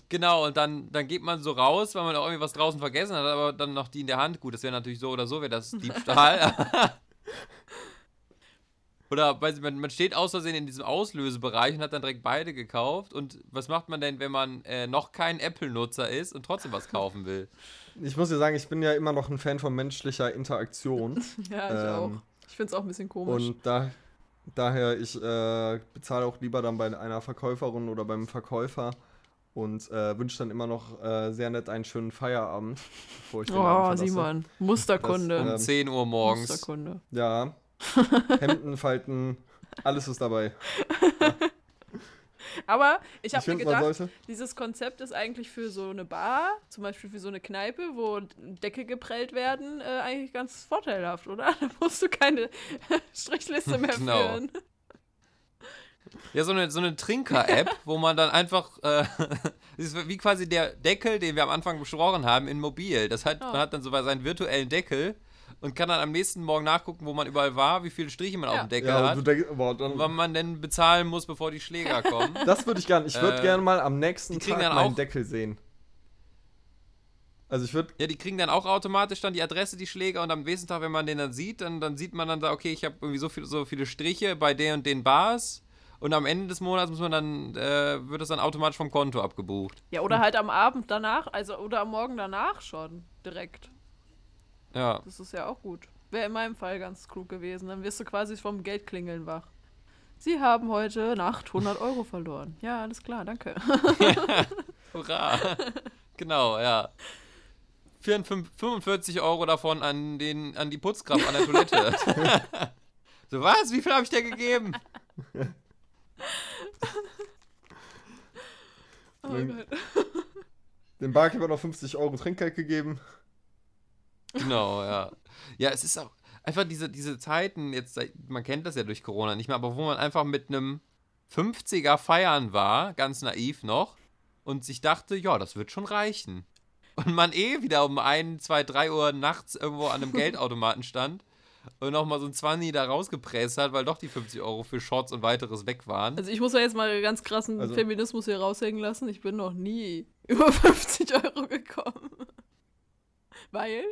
Genau, und dann, dann geht man so raus, weil man auch irgendwie was draußen vergessen hat, aber dann noch die in der Hand. Gut, das wäre natürlich so oder so, wäre das Diebstahl. oder weiß ich, man, man steht aus Versehen in diesem Auslösebereich und hat dann direkt beide gekauft. Und was macht man denn, wenn man äh, noch kein Apple-Nutzer ist und trotzdem was kaufen will? Ich muss dir sagen, ich bin ja immer noch ein Fan von menschlicher Interaktion. Ja, ich Ähm, auch. Ich finde es auch ein bisschen komisch. Und da, daher, ich äh, bezahle auch lieber dann bei einer Verkäuferin oder beim Verkäufer und äh, wünsche dann immer noch äh, sehr nett einen schönen Feierabend, bevor ich oh. Simon. Musterkunde. Das, Um Ähm, 10 Uhr morgens. Musterkunde. Ja, Hemden falten, alles ist dabei. Aber ich habe mir gedacht, dieses Konzept ist eigentlich für so eine Bar, zum Beispiel für so eine Kneipe, wo Decke geprellt werden, äh, eigentlich ganz vorteilhaft, oder? Da musst du keine Strichliste mehr Genau. führen. Ja, so eine, so eine Trinker-App, wo man dann einfach, äh, das ist wie quasi der Deckel, den wir am Anfang besprochen haben, in mobil. Das hat, Ja. Man hat dann so seinen virtuellen Deckel und kann dann am nächsten Morgen nachgucken, wo man überall war, wie viele Striche man Ja. auf dem Deckel Ja, und hat, denkst, boah, dann, wann man denn bezahlen muss, bevor die Schläger kommen. das würde ich gerne. Ich würde Äh, gerne mal am nächsten die kriegen Tag dann meinen auch- Deckel sehen. Also ich würde Ja, die kriegen dann auch automatisch dann die Adresse, die Schläger und am nächsten Tag, wenn man den dann sieht, dann, dann sieht man dann da, okay, ich habe irgendwie so, viel, so viele Striche bei der und den Bars und am Ende des Monats muss man dann, äh, wird das dann automatisch vom Konto abgebucht. Ja, oder halt am Abend danach, also oder am Morgen danach schon direkt. Ja. Das ist ja auch gut. Wäre in meinem Fall ganz klug gewesen. Dann wirst du quasi vom Geldklingeln wach. Sie haben heute Nacht 100 Euro verloren. Ja, alles klar, danke. Hurra! genau, ja. 54 45 Euro davon an, den, an die Putzkraft an der Toilette. so, was? Wie viel habe ich dir gegeben? Oh Gott. dem Barkeeper noch 50 Euro Trinkgeld gegeben. Genau, ja. Ja, es ist auch einfach diese, diese Zeiten, jetzt, man kennt das ja durch Corona nicht mehr, aber wo man einfach mit einem 50er feiern war, ganz naiv noch, und sich dachte, ja, das wird schon reichen. Und man eh wieder um 1, 2, 3 Uhr nachts irgendwo an einem Geldautomaten stand und nochmal so ein 20 da rausgepresst hat, weil doch die 50 Euro für Shots und weiteres weg waren. Also ich muss ja jetzt mal ganz krassen Also- Feminismus hier raushängen lassen. Ich bin noch nie über 50 Euro gekommen. Weil,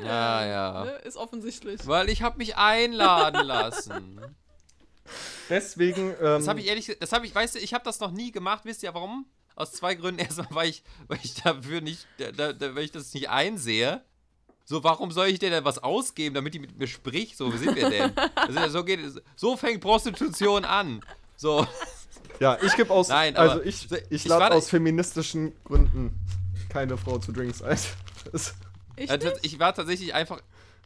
Ja, ja. ne, ist offensichtlich. Weil ich habe mich einladen lassen. Deswegen, ähm, Das habe ich ehrlich, das habe ich, weißt du, ich habe das noch nie gemacht. Wisst ihr warum? Aus zwei Gründen. Erstmal, weil ich, weil ich dafür nicht, da, da, weil ich das nicht einsehe. So, warum soll ich dir denn was ausgeben, damit die mit mir spricht? So, wie sind wir denn? Also, so geht es. So fängt Prostitution an. So, ja, ich gebe aus, Nein, aber also ich, ich ich lade aus feministischen Gründen keine Frau zu Drinks ein. Das, Ich also, ich war tatsächlich einfach,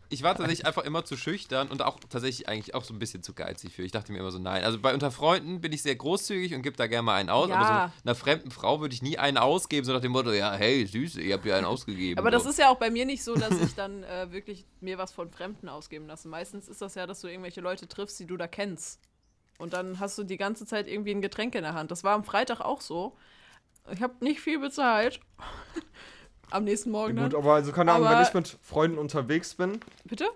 ich war tatsächlich einfach immer zu schüchtern und auch tatsächlich eigentlich auch so ein bisschen zu geizig für. Ich dachte mir immer so, nein. Also bei unter Freunden bin ich sehr großzügig und gebe da gerne mal einen aus, aber Ja. so einer fremden Frau würde ich nie einen ausgeben, so nach dem Motto, ja, hey, Süße, ihr habt ja einen ausgegeben. Aber das so. ist ja auch bei mir nicht so, dass ich dann äh, wirklich mir was von Fremden ausgeben lasse. Meistens ist das ja, dass du irgendwelche Leute triffst, die du da kennst. Und dann hast du die ganze Zeit irgendwie ein Getränk in der Hand. Das war am Freitag auch so. Ich habe nicht viel bezahlt. am nächsten Morgen gut, dann. aber also keine Ahnung, Aber- wenn ich mit Freunden unterwegs bin, Bitte?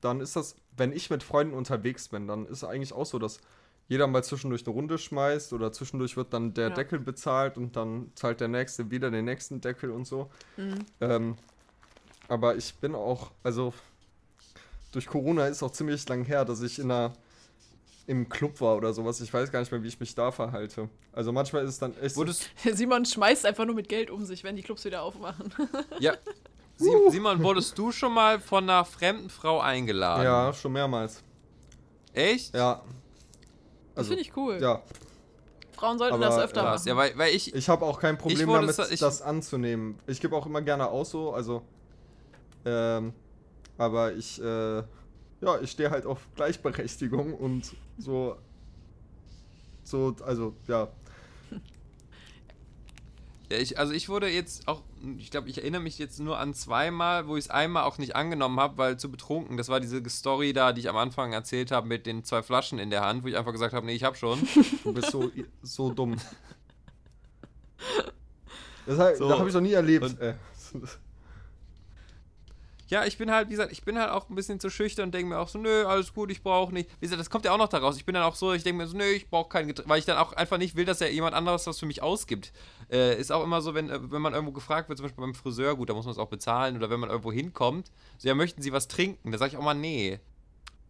dann ist das, wenn ich mit Freunden unterwegs bin, dann ist es eigentlich auch so, dass jeder mal zwischendurch eine Runde schmeißt oder zwischendurch wird dann der Ja. Deckel bezahlt und dann zahlt der Nächste wieder den nächsten Deckel und so. Mhm. Ähm, aber ich bin auch, also durch Corona ist auch ziemlich lang her, dass ich in einer im Club war oder sowas. Ich weiß gar nicht mehr, wie ich mich da verhalte. Also manchmal ist es dann echt. so- Wurdest, Simon schmeißt einfach nur mit Geld um sich, wenn die Clubs wieder aufmachen. ja. Sie, Simon, wurdest du schon mal von einer fremden Frau eingeladen? ja, schon mehrmals. Echt? Ja. Das Also, finde ich cool. ja, Frauen sollten Aber, das öfter Krass. machen. Ja, weil, weil ich, ich habe auch kein Problem damit, sa- ich- das anzunehmen. Ich gebe auch immer gerne aus so, also. Ähm, aber ich, äh, ja, ich stehe halt auf Gleichberechtigung und so. So, also, ja. Ja, ich, also ich wurde jetzt auch, ich glaube, ich erinnere mich jetzt nur an zweimal, wo ich es einmal auch nicht angenommen habe, weil zu betrunken. Das war diese Story da, die ich am Anfang erzählt habe mit den zwei Flaschen in der Hand, wo ich einfach gesagt habe, nee, ich habe schon. Du bist so, so dumm. Das hab, So. Da habe ich noch nie erlebt. Und- Äh, Ja, ich bin halt, wie gesagt, ich bin halt auch ein bisschen zu schüchtern und denke mir auch so, nö, alles gut, ich brauche nicht. Wie gesagt, das kommt ja auch noch daraus. Ich bin dann auch so, ich denke mir so, nö, ich brauche kein Getränk, weil ich dann auch einfach nicht will, dass ja jemand anderes was für mich ausgibt. Äh, ist auch immer so, wenn, äh, wenn man irgendwo gefragt wird, zum Beispiel beim Friseur, gut, da muss man es auch bezahlen, oder wenn man irgendwo hinkommt, so, ja, möchten Sie was trinken? Da sage ich auch mal, nee.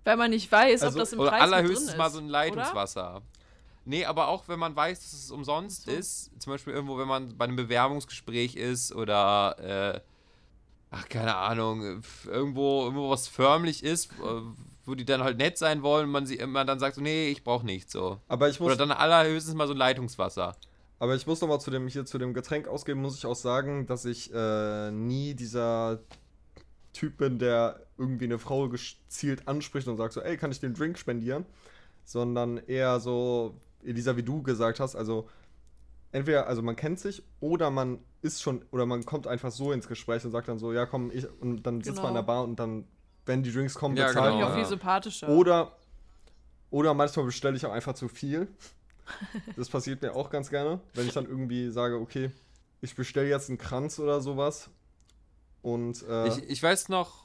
Weil man nicht weiß, Also- ob das im Oder Preis drin allerhöchstens ist, mal so ein oder? Leitungswasser. Nee, aber auch wenn man weiß, dass es umsonst So. ist, zum Beispiel irgendwo, wenn man bei einem Bewerbungsgespräch ist oder, äh, ach, keine Ahnung, irgendwo, irgendwo was förmlich ist, äh, wo die dann halt nett sein wollen und man, sie, man dann sagt so, nee, ich brauche nichts so. aber ich muss, Oder dann allerhöchstens mal so ein Leitungswasser. aber ich muss noch mal zu dem hier zu dem Getränk ausgeben, muss ich auch sagen, dass ich äh, nie dieser Typ bin, der irgendwie eine Frau gezielt anspricht und sagt so, ey, kann ich den Drink spendieren? Sondern eher so, Elisa, wie du gesagt hast, also entweder, also man kennt sich oder man ist schon, oder man kommt einfach so ins Gespräch und sagt dann so, ja komm, ich, und dann sitzt man in Genau. der Bar und dann, wenn die Drinks kommen, Ja, bezahlen genau, auch wir. viel ja. sympathischer. Oder, oder manchmal bestelle ich auch einfach zu viel. Das passiert mir auch ganz gerne, wenn ich dann irgendwie sage, okay, ich bestelle jetzt einen Kranz oder sowas. Und äh, Ich, ich weiß noch,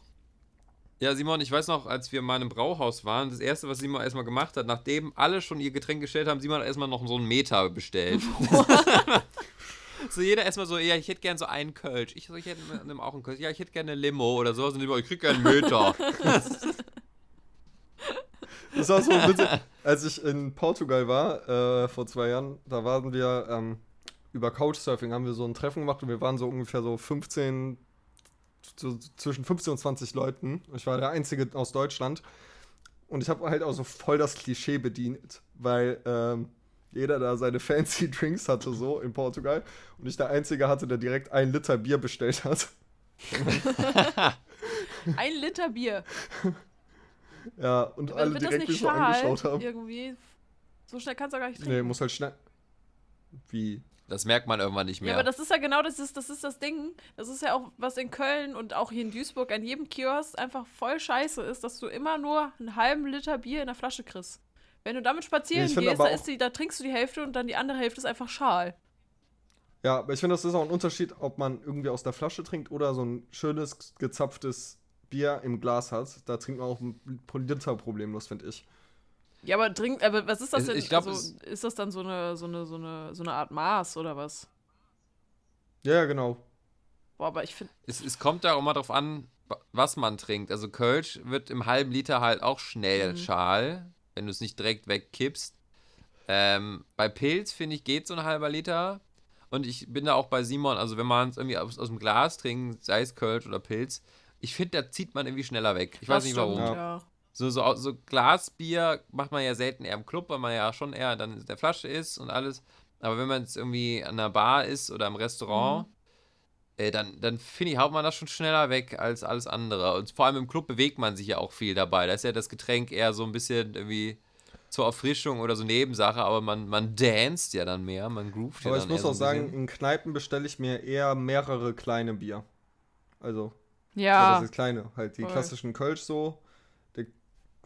ja, Simon, ich weiß noch, als wir mal im Brauhaus waren, das erste, was Simon erstmal gemacht hat, nachdem alle schon ihr Getränk gestellt haben, Simon hat erstmal noch so einen Meter bestellt. so jeder erstmal so, ja, ich hätte gern so einen Kölsch. Ich so, ich hätte auch einen Kölsch. Ja, ich hätte gerne eine Limo oder sowas. Und die, ich krieg gerne einen Meter. das war so witzig. Als ich in Portugal war, äh, vor zwei Jahren, da waren wir ähm, über Couchsurfing, haben wir so ein Treffen gemacht und wir waren so ungefähr so 15, so zwischen 15 und 20 Leuten. Ich war der Einzige aus Deutschland. Und ich habe halt auch so voll das Klischee bedient, weil ähm, jeder da seine fancy Drinks hatte, so in Portugal. Und ich der Einzige hatte, der direkt ein Liter Bier bestellt hat. Ein Liter Bier. Ja, und Aber alle wird das direkt nicht mich so angeschaut haben. Irgendwie. So schnell kannst du gar nicht trinken. Nee, muss halt schnell. Wie? Das merkt man irgendwann nicht Ja, mehr. aber das ist ja genau das ist, das ist das Ding. Das ist ja auch, was in Köln und auch hier in Duisburg an jedem Kiosk einfach voll scheiße ist, dass du immer nur einen halben Liter Bier in der Flasche kriegst. Wenn du damit spazieren Nee, gehst, da, die, da trinkst du die Hälfte und dann die andere Hälfte ist einfach Schal. Ja, aber ich finde, das ist auch ein Unterschied, ob man irgendwie aus der Flasche trinkt oder so ein schönes, gezapftes Bier im Glas hat. Da trinkt man auch ein Liter problemlos, finde ich. Ja, aber trink, aber was ist das denn? ich glaub, also, ist das dann so eine, so eine, so eine, so eine Art Maß oder was? Ja, genau. Boah, aber ich finde. es, es kommt da auch mal drauf an, wa- was man trinkt. Also Kölsch wird im halben Liter halt auch schnell Mhm. schal, wenn du es nicht direkt wegkippst. Ähm, bei Pilz, finde ich, geht so ein halber Liter. Und ich bin da auch bei Simon, also wenn man es irgendwie aus, aus dem Glas trinkt, sei es Kölsch oder Pilz, ich finde, da zieht man irgendwie schneller weg. Ich weiß das nicht stimmt, warum. Ja. Ja. So, so, so Glasbier macht man ja selten eher im Club, weil man ja schon eher dann in der Flasche ist und alles. Aber wenn man jetzt irgendwie an einer Bar ist oder im Restaurant, äh, dann, dann finde ich, haut man das schon schneller weg als alles andere. Und vor allem im Club bewegt man sich ja auch viel dabei. Da ist ja das Getränk eher so ein bisschen irgendwie zur Erfrischung oder so Nebensache, aber man, man danced ja dann mehr, man groovt ja Aber dann ich muss auch so sagen, in Kneipen bestelle ich mir eher mehrere kleine Bier. Also, ja, Ja. das ist kleine. Halt die Voll. klassischen Kölsch so.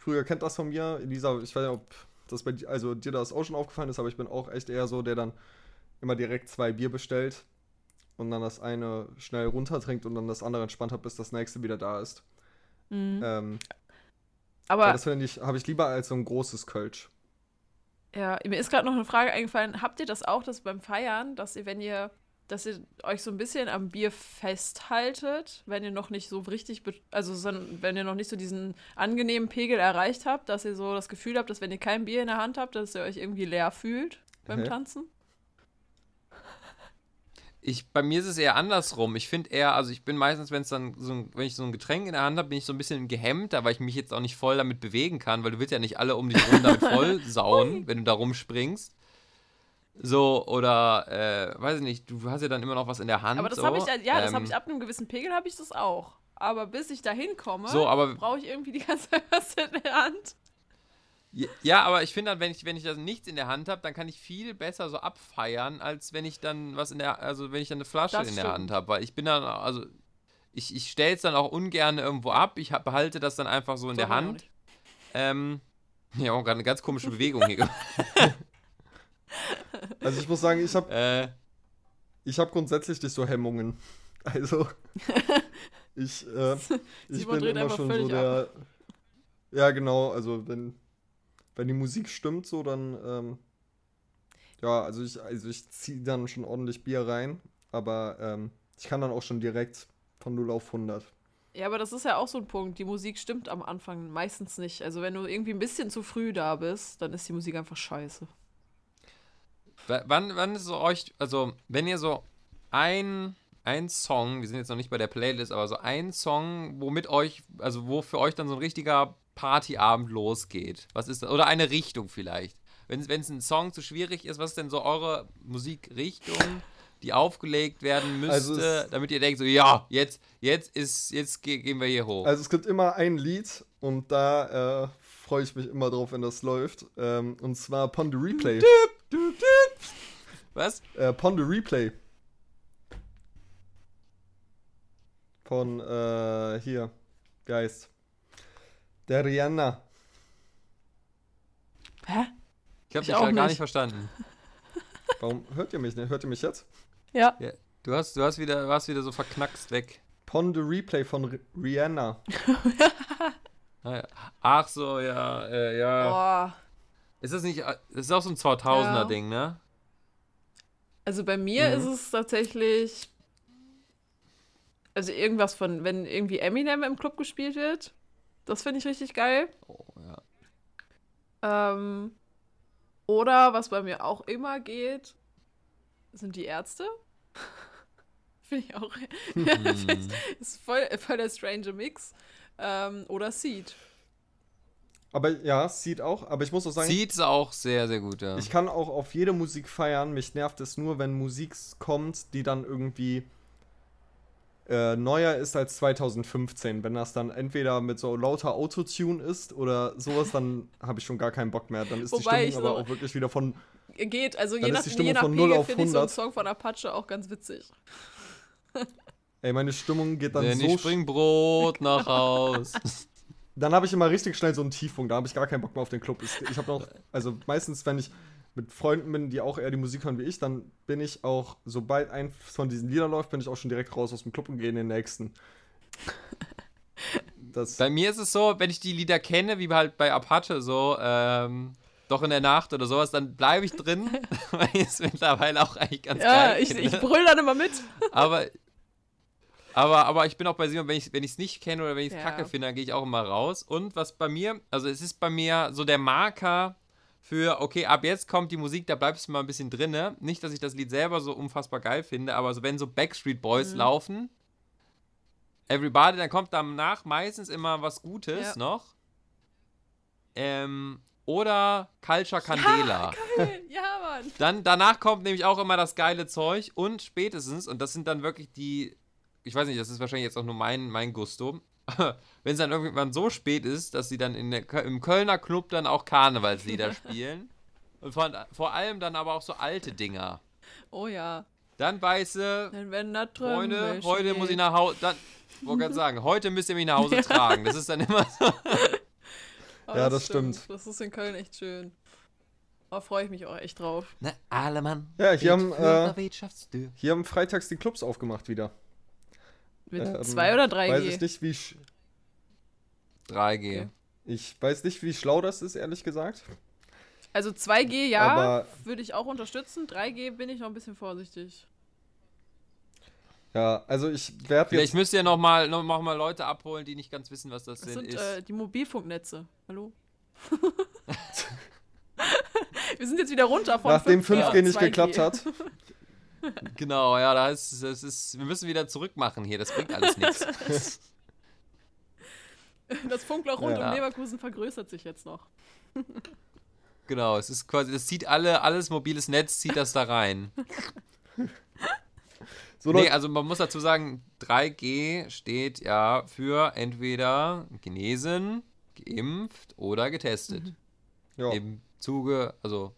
Krüger kennt das von mir. Elisa, ich weiß nicht, ob das bei dir, also dir das auch schon aufgefallen ist, aber ich bin auch echt eher so, der dann immer direkt zwei Bier bestellt und dann das eine schnell runtertrinkt und dann das andere entspannt hat, bis das nächste wieder da ist. Mhm. Ähm, Aber das finde ich, habe ich lieber als so ein großes Kölsch. Ja, mir ist gerade noch eine Frage eingefallen. Habt ihr das auch, dass beim Feiern, dass ihr, wenn ihr, dass ihr euch so ein bisschen am Bier festhaltet, wenn ihr noch nicht so richtig, also so, wenn ihr noch nicht so diesen angenehmen Pegel erreicht habt, dass ihr so das Gefühl habt, dass wenn ihr kein Bier in der Hand habt, dass ihr euch irgendwie leer fühlt beim Hä? Tanzen? Ich, bei mir ist es eher andersrum. Ich finde eher, also ich bin meistens, wenn es dann so ein, wenn ich so ein Getränk in der Hand habe, bin ich so ein bisschen gehemmt, weil ich mich jetzt auch nicht voll damit bewegen kann, weil du willst ja nicht alle um dich rum damit voll sauen, wenn du da rumspringst. So, oder, äh, weiß ich nicht, du hast ja dann immer noch was in der Hand. Aber das so. habe ich, ja, das Ähm, habe ich ab einem gewissen Pegel habe ich das auch. Aber bis ich da hinkomme, So, brauche ich irgendwie die ganze Zeit was in der Hand. Ja, aber ich finde dann, wenn ich, wenn ich das nichts in der Hand habe, dann kann ich viel besser so abfeiern, als wenn ich dann was in der, also wenn ich dann eine Flasche Das in der stimmt. Hand habe. Weil ich bin dann, also ich, ich stelle es dann auch ungern irgendwo ab. Ich behalte das dann einfach so in der man ja Hand. Ähm, ja, auch gerade eine ganz komische Bewegung hier gemacht. Also ich muss sagen, ich habe äh, ich hab grundsätzlich nicht so Hemmungen. Also ich, äh, ich bin immer einfach schon so der. Ja, genau, also wenn, wenn die Musik stimmt, so dann, ähm, ja, also ich, also ich ziehe dann schon ordentlich Bier rein, aber ähm, ich kann dann auch schon direkt von 0 auf 100. Ja, aber das ist ja auch so ein Punkt. Die Musik stimmt am Anfang meistens nicht. Also wenn du irgendwie ein bisschen zu früh da bist, dann ist die Musik einfach scheiße. Wann, wann ist so euch, also wenn ihr so ein, ein Song, wir sind jetzt noch nicht bei der Playlist, aber so ein Song, womit euch, also wo für euch dann so ein richtiger Partyabend losgeht. Was ist das? Oder eine Richtung vielleicht. Wenn es ein Song zu schwierig ist, was ist denn so eure Musikrichtung, die aufgelegt werden müsste, Also damit ihr denkt, so ja, jetzt, jetzt ist, jetzt ge gehen wir hier hoch. Also es gibt immer ein Lied und da äh, freue ich mich immer drauf, wenn das läuft. Ähm, und zwar Pon the Replay. was? Äh, Pon the Replay. Von, äh, hier. Wie heißt? Der Rihanna. Hä? Ich habe Ich dich auch gar nicht. verstanden. Warum hört ihr mich nicht? Hört ihr mich jetzt? Ja. Ja, du hast, du hast wieder, warst wieder so verknackst weg. Pon the Replay von R Rihanna. Ah, ja. Ach so, ja, äh, ja. Oh. Ist das nicht, das ist auch so ein 2000er-Ding, ne? Also bei mir Mhm. ist es tatsächlich. Also irgendwas von, wenn irgendwie Eminem im Club gespielt wird. Das finde ich richtig geil. Oh, ja. Ähm, oder was bei mir auch immer geht, sind die Ärzte. Finde ich auch. Hm. ist voll, voll der strange Mix. Ähm, oder Seed. Aber ja, sieht auch. Aber ich muss auch sagen, Sieht auch sehr, sehr gut, ja. ich kann auch auf jede Musik feiern. Mich nervt es nur, wenn Musik kommt, die dann irgendwie äh, neuer ist als 2015. Wenn das dann entweder mit so lauter Autotune ist oder sowas, dann habe ich schon gar keinen Bock mehr. Dann ist Wobei die Stimmung aber so- auch wirklich wieder von. Geht, also je nach, je nach von 0 Pegel auf finde ich so einen 100. Song von Apache auch ganz witzig. Ey, meine Stimmung geht dann Denn so. ich bring Brot nach Haus. Dann habe ich immer richtig schnell so einen Tiefpunkt. Da habe ich gar keinen Bock mehr auf den Club. Ich, ich habe noch, also meistens, wenn ich mit Freunden bin, die auch eher die Musik hören wie ich, dann bin ich auch, sobald ein von diesen Liedern läuft, bin ich auch schon direkt raus aus dem Club und gehe in den nächsten. Das, Bei mir ist es so, wenn ich die Lieder kenne, wie halt bei Apache so, ähm, doch in der Nacht oder sowas, dann bleibe ich drin, weil ich es mittlerweile auch eigentlich ganz Ja, geil ich, finde. ich brüll dann immer mit. Aber, aber, aber ich bin auch bei Simon, wenn ich es nicht kenne oder wenn ich es Ja. kacke finde, dann gehe ich auch immer raus. Und was bei mir, also es ist bei mir so der Marker für, okay, ab jetzt kommt die Musik, da bleibst du mal ein bisschen drinne. Nicht, dass ich das Lied selber so unfassbar geil finde, aber so wenn so Backstreet Boys Mhm. laufen, Everybody, dann kommt danach meistens immer was Gutes Ja. noch. Ähm, oder Culture Candela. ja, Mann. Dann, danach kommt nämlich auch immer das geile Zeug und spätestens, und das sind dann wirklich die, ich weiß nicht, das ist wahrscheinlich jetzt auch nur mein, mein Gusto, wenn es dann irgendwann so spät ist, dass sie dann in der, im Kölner Club dann auch Karnevalslieder spielen. Und von, vor allem dann aber auch so alte Dinger. Oh ja. Dann weiße, Denn wenn da Freunde, heute muss ich nach Hause, dann, wollte gerade sagen, heute müsst ihr mich nach Hause tragen. Das ist dann immer so. Oh, Ja, das stimmt. Das ist in Köln echt schön. Da freue ich mich auch echt drauf. Ne, alle Mann. Ja, hier haben, äh, hier haben freitags die Clubs aufgemacht wieder. Mit Ähm, 2 oder 3G? Weiß ich nicht, wie. sch- 3G. Okay. Ich weiß nicht, wie schlau das ist, ehrlich gesagt. Also 2G ja, würde ich auch unterstützen. 3G bin ich noch ein bisschen vorsichtig. Ja, also ich werde Vielleicht jetzt. müsst ihr noch mal, noch mal Leute abholen, die nicht ganz wissen, was das, Das denn sind ist. äh, die Mobilfunknetze. Hallo? Wir sind jetzt wieder runter von Nachdem 5G 5G auf nicht 2G. geklappt hat. Genau, ja, da ist, das ist, wir müssen wieder zurückmachen hier, das bringt alles nichts. Das Funkloch rund Ja. um Leverkusen vergrößert sich jetzt noch. Genau, es ist quasi, das zieht alle, alles mobiles Netz zieht das da rein. So, Nee, also man muss dazu sagen, 3G steht ja für entweder genesen, geimpft oder getestet. Ja. Im Zuge, also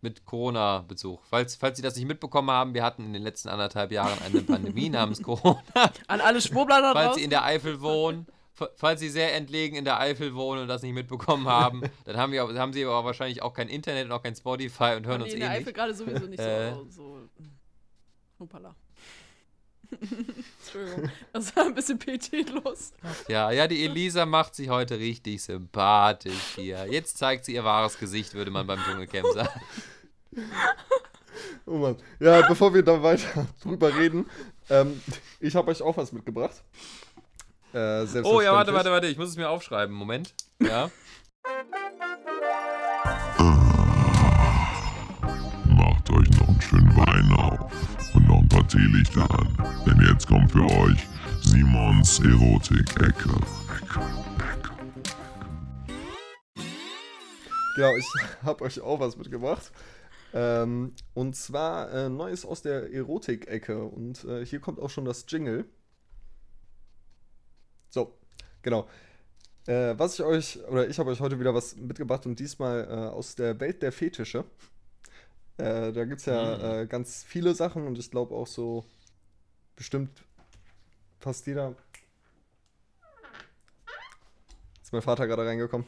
mit Corona-Bezug. Falls, falls Sie das nicht mitbekommen haben, wir hatten in den letzten anderthalb Jahren eine Pandemie namens Corona. An alle Schwurbler Falls. Sie in der Eifel wohnen, fa- falls Sie sehr entlegen in der Eifel wohnen und das nicht mitbekommen haben, dann haben, wir, haben Sie aber wahrscheinlich auch kein Internet und auch kein Spotify und hören Nee, uns in eh der Eifel nicht. gerade sowieso nicht Äh. so. so Hoppala. Entschuldigung, das war ein bisschen PT-los. Ja, ja, die Elisa macht sich heute richtig sympathisch hier. Jetzt zeigt sie ihr wahres Gesicht, würde man beim Dschungelcamp sagen. Oh Mann. Ja, bevor wir da weiter drüber reden, ähm, ich habe euch auch was mitgebracht. Äh, Oh ja, warte, warte, warte, ich muss es mir aufschreiben. Moment. Ja. Teelichter an, denn jetzt kommt für euch Simons Erotik-Ecke. Genau, ich habe euch auch was mitgebracht. Ähm, und zwar äh, Neues aus der Erotik-Ecke. Und äh, hier kommt auch schon das Jingle. So, genau. Äh, was ich euch, oder ich habe euch heute wieder was mitgebracht und diesmal äh, aus der Welt der Fetische. Äh, da gibt es ja äh, ganz viele Sachen und ich glaube auch so bestimmt fast jeder. Ist mein Vater gerade reingekommen.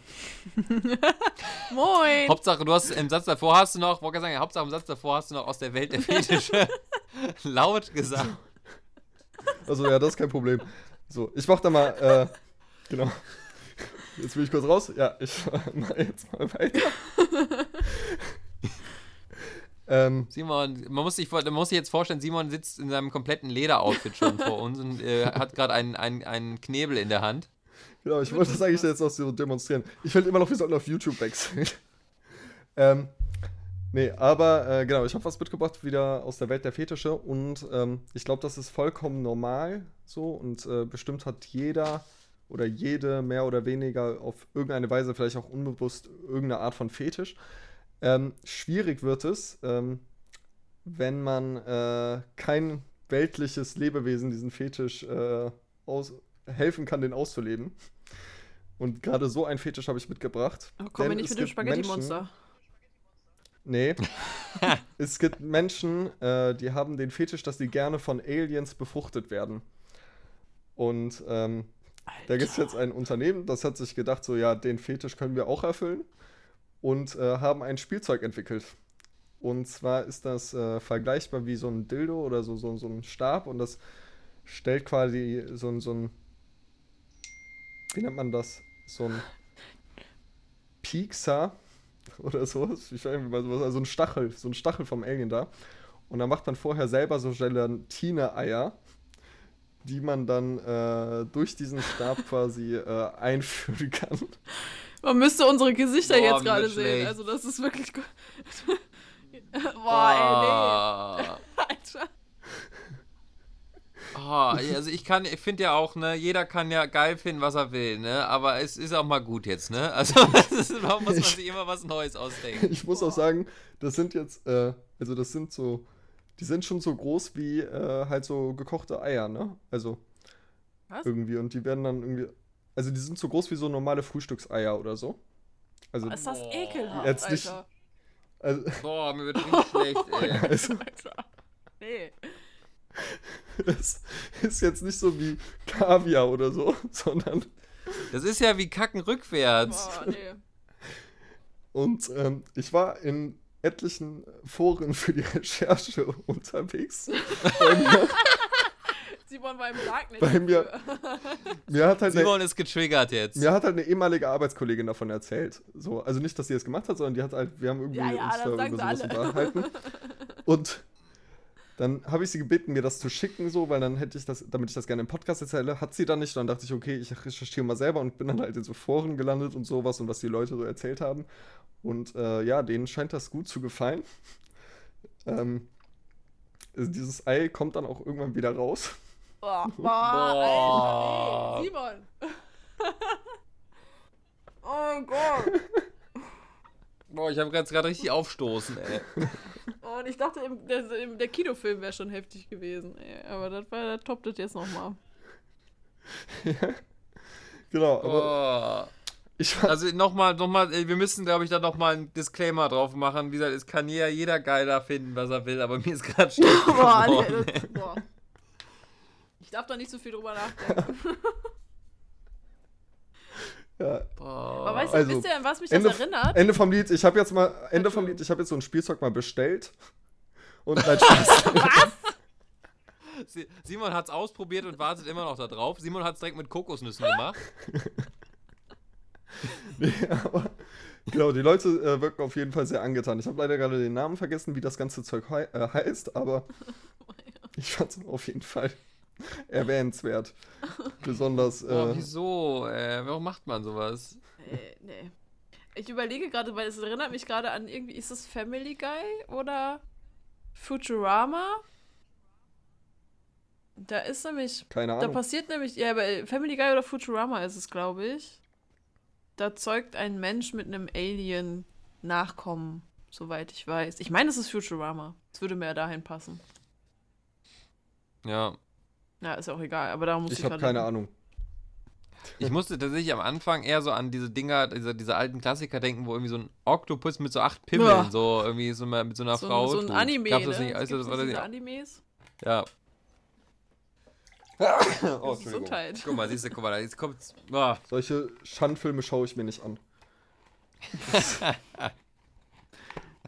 Moin! Hauptsache, du hast im Satz davor hast du noch, wollte sagen, Hauptsache im Satz davor hast du noch aus der Welt der Fetische laut gesagt. Also ja, das ist kein Problem. So, ich mach da mal, äh, genau. Jetzt will ich kurz raus. Ja, ich mach jetzt mal weiter. Ähm, Simon, man muss, sich, man muss sich jetzt vorstellen, Simon sitzt in seinem kompletten Lederoutfit schon vor uns und äh, hat gerade einen, einen, einen Knebel in der Hand. genau, ich wollte das eigentlich jetzt noch so demonstrieren. Ich finde immer noch, wir sollten auf YouTube wechseln. ähm, nee, aber äh, genau, ich habe was mitgebracht wieder aus der Welt der Fetische und ähm, ich glaube, das ist vollkommen normal so und äh, bestimmt hat jeder oder jede mehr oder weniger auf irgendeine Weise, vielleicht auch unbewusst, irgendeine Art von Fetisch. Ähm, schwierig wird es, ähm, wenn man äh, kein weltliches Lebewesen diesen Fetisch äh, aus helfen kann, den auszuleben. Und gerade so ein Fetisch habe ich mitgebracht. Oh, komm mir nicht mit dem Spaghetti-Monster. Nee. es gibt Menschen, äh, die haben den Fetisch, dass sie gerne von Aliens befruchtet werden. Und ähm, da gibt es jetzt ein Unternehmen, das hat sich gedacht, so ja, den Fetisch können wir auch erfüllen. Und äh, haben ein Spielzeug entwickelt. Und zwar ist das äh, vergleichbar wie so ein Dildo oder so, so, so ein Stab. Und das stellt quasi so, ein- so ein. Wie nennt man das? So ein Piekser oder so. Ich weiß nicht, sowas, also ein Stachel, so ein Stachel vom Alien da. Und da macht man vorher selber so Gelatine-Eier, die man dann äh, durch diesen Stab quasi äh, einführen kann. Man müsste unsere Gesichter Boah, jetzt gerade sehen. schlecht. Also, das ist wirklich gut. Boah, Ah. ey, nee. Alter. Ah, ja, also ich kann, ich finde ja auch, ne, jeder kann ja geil finden, was er will, ne, aber es ist auch mal gut jetzt, ne, also warum muss man sich immer was Neues ausdenken? Ich muss auch sagen, das sind jetzt, äh, also das sind so, die sind schon so groß wie äh, halt so gekochte Eier, ne? Also Was? irgendwie. Und die werden dann irgendwie, also die sind so groß wie so normale Frühstückseier oder so. Also, Ist das ekelhaft, Jetzt nicht- Alter. also, Boah, mir wird richtig schlecht, ey. also Alter. Nee. es ist jetzt nicht so wie Kaviar oder so, sondern Das ist ja wie Kacken rückwärts. Boah, nee. Und ähm, ich war in etlichen Foren für die Recherche unterwegs. Bei mir, Simon war im Darknet. Bei mir- mir, hat halt eine, Simon ist getriggert jetzt. mir hat halt eine ehemalige Arbeitskollegin davon erzählt. So, also nicht, dass sie das gemacht hat, sondern die hat halt, wir haben irgendwie Ja, ja, sie sowas alle. unterhalten. Und dann habe ich sie gebeten, mir das zu schicken, so, weil dann hätte ich das, damit ich das gerne im Podcast erzähle, hat sie dann nicht. Dann dachte ich, okay, ich recherchiere mal selber und bin dann halt in so Foren gelandet und sowas und was die Leute so erzählt haben. Und äh, ja, denen scheint das gut zu gefallen. Ähm, also dieses Ei kommt dann auch irgendwann wieder raus. Boah, boah, Boah. Alter, ey, Simon. oh mein Gott. Boah, ich habe jetzt gerade richtig aufstoßen, ey. Oh, und ich dachte, der, der Kinofilm wäre schon heftig gewesen. Ey. Aber das war, das toppt das jetzt nochmal. Genau, aber Oh. Also nochmal, nochmal, wir müssen, glaube ich, da nochmal einen Disclaimer drauf machen. Wie gesagt, es kann ja jeder geiler finden, was er will, aber mir ist gerade schlecht Boah, geworden. nee, das, boah. Ich darf da nicht so viel drüber nachdenken. ja, Aber weißt du, Also, wisst ihr, an was mich das Ende, erinnert? Ende vom Lied. Ich habe jetzt mal, Ende vom Lied, ich habe jetzt so ein Spielzeug mal bestellt. Und nein, Spaß. Si- Simon hat's ausprobiert und wartet immer noch da drauf. Simon hat's direkt mit Kokosnüssen gemacht. nee, aber genau, die Leute äh, wirken auf jeden Fall sehr angetan. Ich habe leider gerade den Namen vergessen, wie das ganze Zeug hei äh, heißt, aber ich fand es auf jeden Fall erwähnenswert. Besonders, Oh, äh, wieso? Äh, warum macht man sowas? Nee, nee. Ich überlege gerade, weil es erinnert mich gerade an irgendwie, ist es Family Guy oder Futurama? Da ist nämlich, keine da Ahnung. passiert nämlich, ja, bei Family Guy oder Futurama ist es, glaube ich. Da zeugt ein Mensch mit einem Alien Nachkommen, soweit ich weiß. Ich meine, es ist Futurama. Es würde mehr dahin passen. Ja. Ja, ist auch egal, aber da muss ich Ich habe keine Ahnung. Ich musste tatsächlich am Anfang eher so an diese Dinger, diese, diese alten Klassiker denken, wo irgendwie so ein Oktopus mit so acht Pimmeln, Ja. so irgendwie so mit so einer So, Frau. so ein tut. Anime, Gab's das ne? nicht? Es Also, gibt war das diese? Animes. Ja. Oh. Gesundheit. Guck mal, siehst du, guck mal, jetzt kommt's. Ah, Solche Schandfilme schaue ich mir nicht an.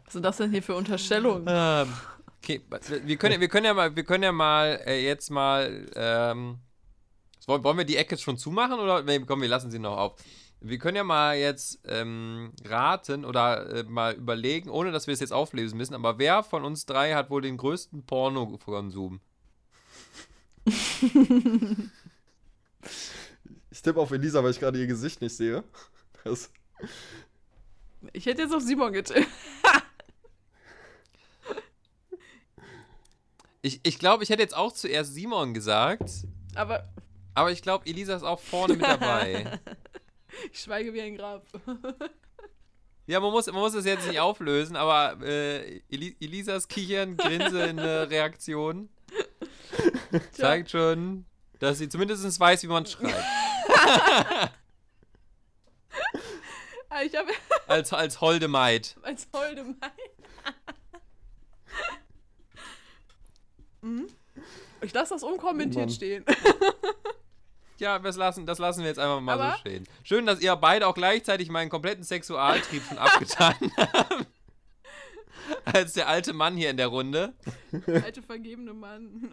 Was sind das denn hier für Unterstellungen? Ähm, okay, wir können, wir können ja mal, wir können ja mal äh, jetzt mal, ähm, wollen, wir die Ecke schon zumachen oder nee, komm, wir lassen sie noch auf. Wir können ja mal jetzt ähm, raten oder äh, mal überlegen, ohne dass wir es jetzt auflesen müssen, aber wer von uns drei hat wohl den größten Pornokonsum? Ich tippe auf Elisa, weil ich gerade ihr Gesicht nicht sehe. Das, Ich hätte jetzt auf Simon getippt. Ich, ich glaube, ich hätte jetzt auch zuerst Simon gesagt, Aber aber ich glaube, Elisa ist auch vorne mit dabei. ich schweige wie ein Grab. Ja, man muss, man muss es jetzt nicht auflösen, aber äh, Eli Elisas Kichern, grinsende Reaktion zeigt schon, dass sie zumindest weiß, wie man schreibt. Ah, Als, als holde Maid. als holde Mai. Mhm. Ich lasse das unkommentiert Mann. stehen. Ja, das lassen, das lassen wir jetzt einfach mal Aber- so stehen. Schön, dass ihr beide auch gleichzeitig meinen kompletten Sexualtrieb schon abgetan habt. Als der alte Mann hier in der Runde. Alte vergebene Mann.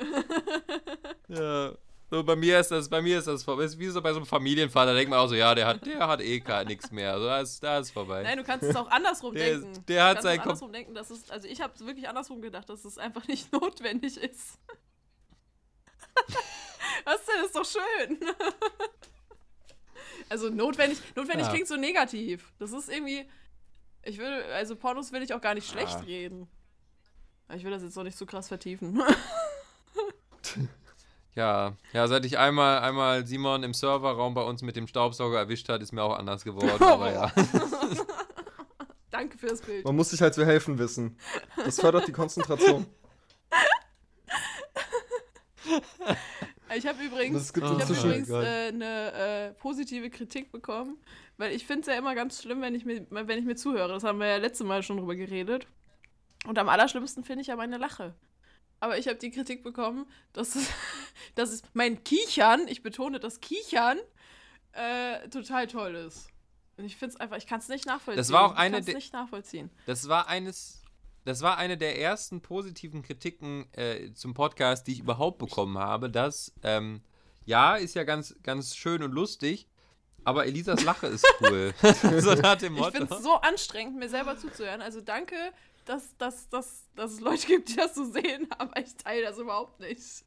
Ja. So, bei mir ist das, bei mir ist das vorbei. Ist wie so bei so einem Familienvater, da denkt man auch so, ja, der hat, der hat eh gar nichts mehr. Also, da ist, da ist vorbei. Nein, du kannst es auch andersrum Der- denken. der hat du kannst sein andersrum denken, dass es, also ich habe wirklich andersrum gedacht, dass es einfach nicht notwendig ist. Was denn? Ist doch schön. also notwendig, notwendig Ja. klingt so negativ. Das ist irgendwie, ich will, also Pornos will ich auch gar nicht schlecht Ah. reden. Aber ich will das jetzt noch nicht so krass vertiefen. Ja, ja, seit ich einmal, einmal Simon im Serverraum bei uns mit dem Staubsauger erwischt hat, ist mir auch anders geworden. Aber ja. Danke fürs Bild. man muss sich halt zu helfen wissen. Das fördert die Konzentration. Ich habe übrigens, ich hab übrigens äh, eine äh, positive Kritik bekommen, weil ich finde es ja immer ganz schlimm, wenn ich, mir, wenn ich mir zuhöre. Das haben wir ja letztes Mal schon drüber geredet. Und am allerschlimmsten finde ich ja meine Lache. Aber ich habe die Kritik bekommen, dass es, dass es mein Kichern, ich betone das Kichern, äh, total toll ist. Und ich finde es einfach, ich kann es nicht nachvollziehen. Das war auch eine ich nicht nachvollziehen. Das war eines, das war eine der ersten positiven Kritiken äh, zum Podcast, die ich überhaupt bekommen habe, dass, ähm, ja, ist ja ganz, ganz schön und lustig, aber Elisas Lache ist cool. so nach dem Ich Motto. finde es so anstrengend, mir selber zuzuhören. Also danke, dass, dass, dass, dass es Leute gibt, die das so sehen, aber ich teile das überhaupt nicht.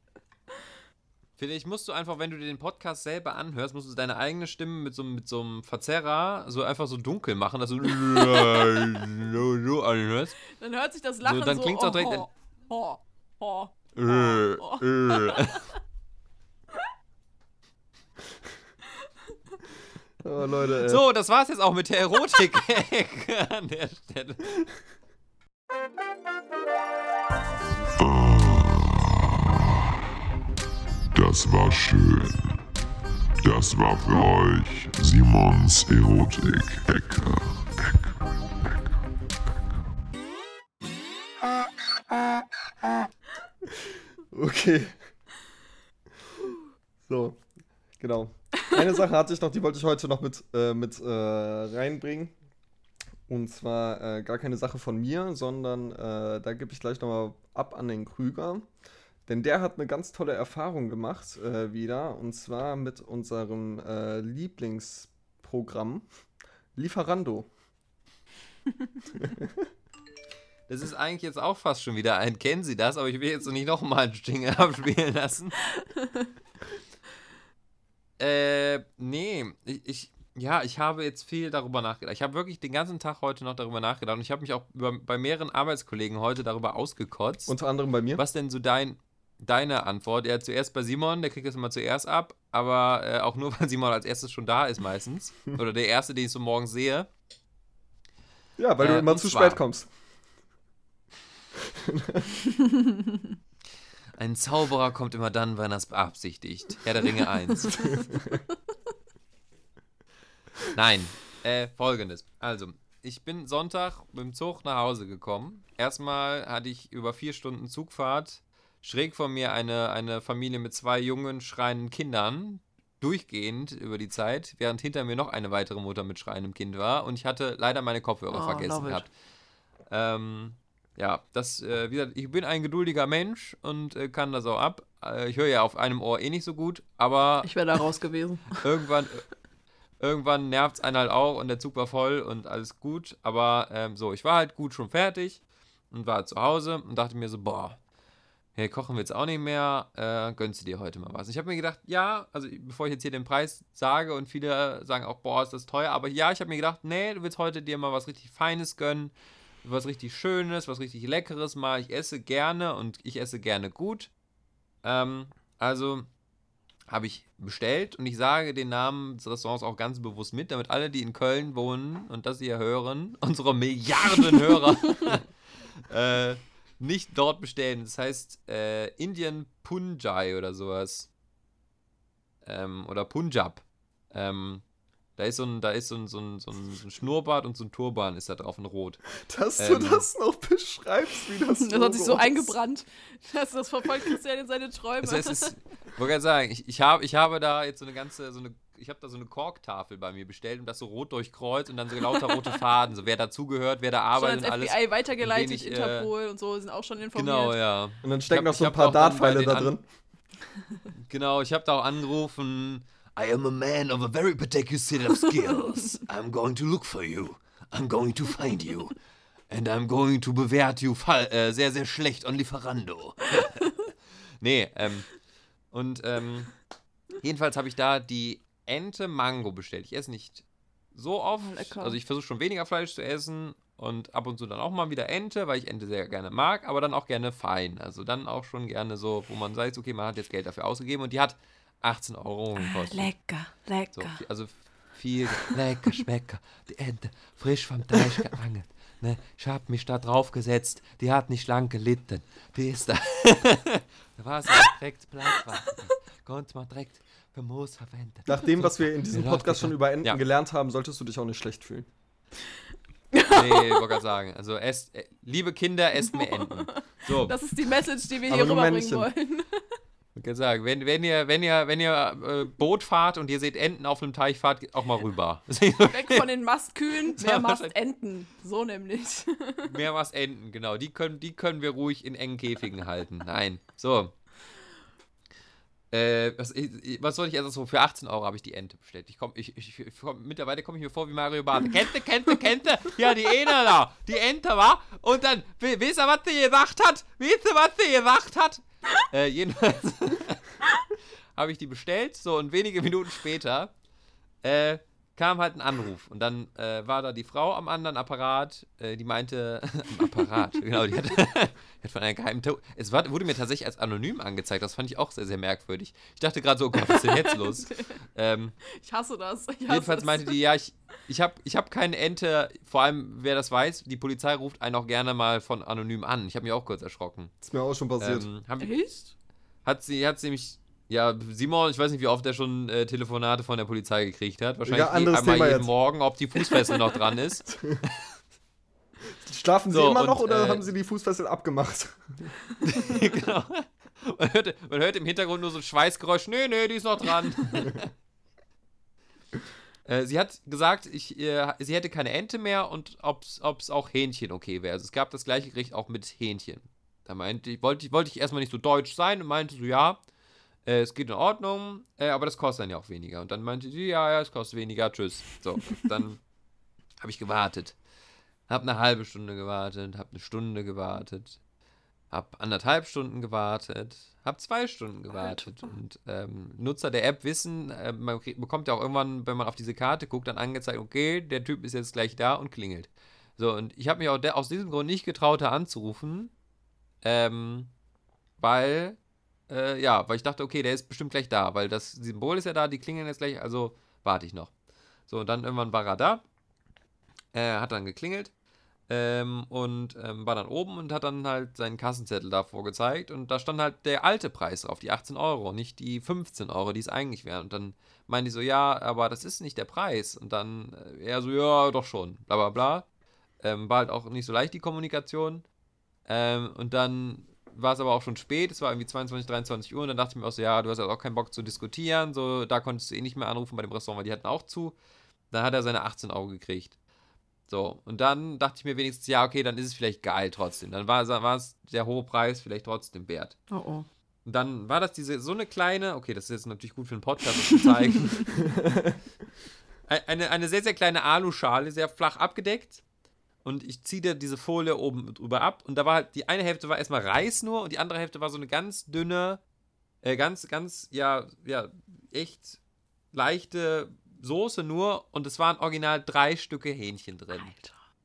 Vielleicht musst du einfach, wenn du dir den Podcast selber anhörst, musst du deine eigene Stimme mit so, mit so einem Verzerrer so einfach so dunkel machen, dass du so, so anhörst. Dann hört sich das Lachen so, dann klingt's auch direkt oh, oh, oh, Äh, oh. äh. Oh, Leute. So, das war's jetzt auch mit der erotik an der Stelle. Das war schön. Das war für euch Simons Erotik-Ecke. Okay. So, genau. Eine Sache hatte ich noch, die wollte ich heute noch mit, äh, mit äh, reinbringen. Und zwar äh, gar keine Sache von mir, sondern äh, da gebe ich gleich nochmal ab an den Krüger. Denn der hat eine ganz tolle Erfahrung gemacht äh, wieder. Und zwar mit unserem äh, Lieblingsprogramm Lieferando. Das ist eigentlich jetzt auch fast schon wieder ein Kennen Sie das, aber ich will jetzt nicht nochmal einen Jingle abspielen lassen. äh, nee, ich, ich, ja, ich habe jetzt viel darüber nachgedacht. Ich habe wirklich den ganzen Tag heute noch darüber nachgedacht und ich habe mich auch über, bei mehreren Arbeitskollegen heute darüber ausgekotzt. Unter anderem bei mir. Was denn so dein, deine Antwort? Ja, zuerst bei Simon, der kriegt das immer zuerst ab, aber äh, auch nur, weil Simon als erstes schon da ist meistens. Oder der erste, den ich so morgens sehe. Ja, weil Äh, du immer zu spät kommst. Ein Zauberer kommt immer dann, wenn er es beabsichtigt. Herr der Ringe 1. Nein, äh, folgendes. Also, ich bin Sonntag mit dem Zug nach Hause gekommen. Erstmal hatte ich über vier Stunden Zugfahrt schräg vor mir eine, eine Familie mit zwei jungen, schreienden Kindern. Durchgehend über die Zeit, während hinter mir noch eine weitere Mutter mit schreiendem Kind war. Und ich hatte leider meine Kopfhörer Oh, vergessen gehabt. Ähm, ja, das, äh, wie gesagt, ich bin ein geduldiger Mensch und äh, kann das auch ab. Äh, ich höre ja auf einem Ohr eh nicht so gut, aber Ich wäre da raus gewesen. irgendwann, irgendwann nervt es einen halt auch und der Zug war voll und alles gut. Aber ähm, so, ich war halt gut schon fertig und war zu Hause und dachte mir so, boah, hey, kochen wir jetzt auch nicht mehr, äh, gönnst du dir heute mal was? Ich habe mir gedacht, ja, also bevor ich jetzt hier den Preis sage und viele sagen auch, boah, ist das teuer, aber ja, ich habe mir gedacht, nee, du willst heute dir mal was richtig Feines gönnen, was richtig Schönes, was richtig Leckeres mal. Ich esse gerne und ich esse gerne gut. Ähm, also habe ich bestellt und ich sage den Namen des Restaurants auch ganz bewusst mit, damit alle, die in Köln wohnen und das hier hören, unsere Milliarden Hörer, äh, nicht dort bestellen. Das heißt äh, Indian Punjai oder sowas. Ähm, oder Punjab. Ähm, da ist so ein, da ist so ein, so ein, so ein, Schnurrbart und so ein Turban ist da drauf in Rot. Dass du Ähm. das noch beschreibst, wie das Das hat sich so eingebrannt. Das, das verfolgt Christian in seine Träume. Das heißt, es ist, ich wollte gerade sagen, ich, ich, hab, ich habe da jetzt so eine ganze, so eine, ich habe da so eine Korktafel bei mir bestellt und das so rot durchkreuzt und dann so lauter rote Faden, so wer dazugehört, wer da schon arbeitet und alles. FBI weitergeleitet, wenig, äh, Interpol und so sind auch schon informiert. Genau, ja. Und dann stecken noch so ein paar Dartpfeile da an- drin. Genau, ich habe da auch angerufen. I am a man of a very particular set of skills. I'm going to look for you. I'm going to find you. And I'm going to bewert you fall, äh, sehr, sehr schlecht on Lieferando. nee, ähm, und ähm, jedenfalls habe ich da die Ente Mango bestellt. Ich esse nicht so oft. Oh, lecker. Also ich versuche schon weniger Fleisch zu essen und ab und zu dann auch mal wieder Ente, weil ich Ente sehr gerne mag, aber dann auch gerne fein. Also dann auch schon gerne so, wo man sagt, okay, man hat jetzt Geld dafür ausgegeben und die hat 18 Euro gekostet. Lecker, So, lecker. viel- also viel lecker, schmecker. Die Ente, frisch vom Teich geangelt. Ne? Ich hab mich da drauf gesetzt. Die hat nicht lang gelitten. Die ist da. da war sie direkt Blattwasser. Konnte man direkt für Moos verwenden. Nach dem, was wir in diesem Podcast schon über Enten ja. gelernt haben, solltest du dich auch nicht schlecht fühlen. Nee, ich wollte gerade sagen. Also, esst, äh, liebe Kinder, esst mehr Enten. So, Das ist die Message, die wir Aber hier rüberbringen Männchen. wollen. ich kann sagen, wenn, wenn ihr, wenn ihr, wenn ihr äh, Boot fahrt und ihr seht Enten auf einem Teich, fahrt auch mal rüber. Weg von den Mastkühen, mehr Mastenten. So nämlich. Mehr was Enten, genau. Die können, die können wir ruhig in engen Käfigen halten. Nein. So. Äh, was, ich- was soll ich erst so? Für 18 Euro habe ich die Ente bestellt. Ich komm, ich, ich, ich komm, mittlerweile komme ich mir vor wie Mario Barth. Kente, Kente, Kente. Ja, die Ene da. Die Ente war. Und dann, wisst ihr, was sie gesagt hat? Wisst ihr, was sie gesagt hat? Äh, jedenfalls habe ich die bestellt. So, und wenige Minuten später äh, kam halt ein Anruf. Und dann äh, war da die Frau am anderen Apparat, äh, die meinte, am Apparat, genau, die hat, die hat von einer geheimen, To es war, wurde mir tatsächlich als anonym angezeigt, das fand ich auch sehr, sehr merkwürdig. Ich dachte gerade so, oh Gott, was ist denn jetzt los? ähm, Ich hasse das. Ich hasse jedenfalls meinte die, ja, ich, ich habe ich hab keine Ente, vor allem, wer das weiß, die Polizei ruft einen auch gerne mal von anonym an. Ich habe mich auch kurz erschrocken. Ist mir auch schon passiert. Ähm, haben, Echt? hat sie, hat sie mich, Ja, Simon, ich weiß nicht, wie oft er schon äh, Telefonate von der Polizei gekriegt hat. Wahrscheinlich Ja, anderes einmal Thema jeden jetzt. Morgen, ob die Fußfessel noch dran ist. Schlafen Sie So, immer und, noch oder äh, haben Sie die Fußfessel abgemacht? genau. Man hört, man hört im Hintergrund nur so ein Schweißgeräusch. Nee, nee, die ist noch dran. äh, sie hat gesagt, ich, äh, sie hätte keine Ente mehr und ob es auch Hähnchen okay wäre. Also es gab das gleiche Gericht auch mit Hähnchen. Da meinte ich, wollte, wollte ich erstmal nicht so deutsch sein und meinte so, ja, äh, es geht in Ordnung, äh, aber das kostet dann ja auch weniger. Und dann meinte sie, ja, ja, es kostet weniger, tschüss. So, dann habe ich gewartet. Hab eine halbe Stunde gewartet, hab eine Stunde gewartet, hab anderthalb Stunden gewartet, hab zwei Stunden gewartet. Und ähm, Nutzer der App wissen, äh, man bekommt ja auch irgendwann, wenn man auf diese Karte guckt, dann angezeigt, okay, der Typ ist jetzt gleich da und klingelt. So, und ich habe mich auch aus diesem Grund nicht getraut, da anzurufen, ähm, weil, äh, ja, weil ich dachte, okay, der ist bestimmt gleich da, weil das Symbol ist ja da, die klingeln jetzt gleich, also warte ich noch. So, und dann irgendwann war er da, äh, hat dann geklingelt ähm, und ähm, war dann oben und hat dann halt seinen Kassenzettel davor gezeigt und da stand halt der alte Preis drauf, die 18 Euro, nicht die 15 Euro, die es eigentlich wären. Und dann meinte ich so, ja, aber das ist nicht der Preis. Und dann äh, er so, ja, doch schon, bla bla bla. Ähm, war halt auch nicht so leicht die Kommunikation. Ähm, und dann war es aber auch schon spät, es war irgendwie 22, 23 Uhr und dann dachte ich mir auch so, ja, du hast ja auch keinen Bock zu diskutieren, so, da konntest du eh nicht mehr anrufen bei dem Restaurant, weil die hatten auch zu. Dann hat er seine 18 Euro gekriegt. So, und dann dachte ich mir wenigstens, ja, okay, dann ist es vielleicht geil trotzdem. Dann war, war es der hohe Preis vielleicht trotzdem wert. Oh oh. Und dann war das diese, so eine kleine, okay, das ist jetzt natürlich gut für einen Podcast, das zu zeigen. eine, eine sehr, sehr kleine Aluschale, sehr flach abgedeckt. Und ich ziehe da diese Folie oben drüber ab. Und da war halt, die eine Hälfte war erstmal Reis nur und die andere Hälfte war so eine ganz dünne, äh, ganz, ganz, ja, ja, echt leichte Soße nur. Und es waren original drei Stücke Hähnchen drin.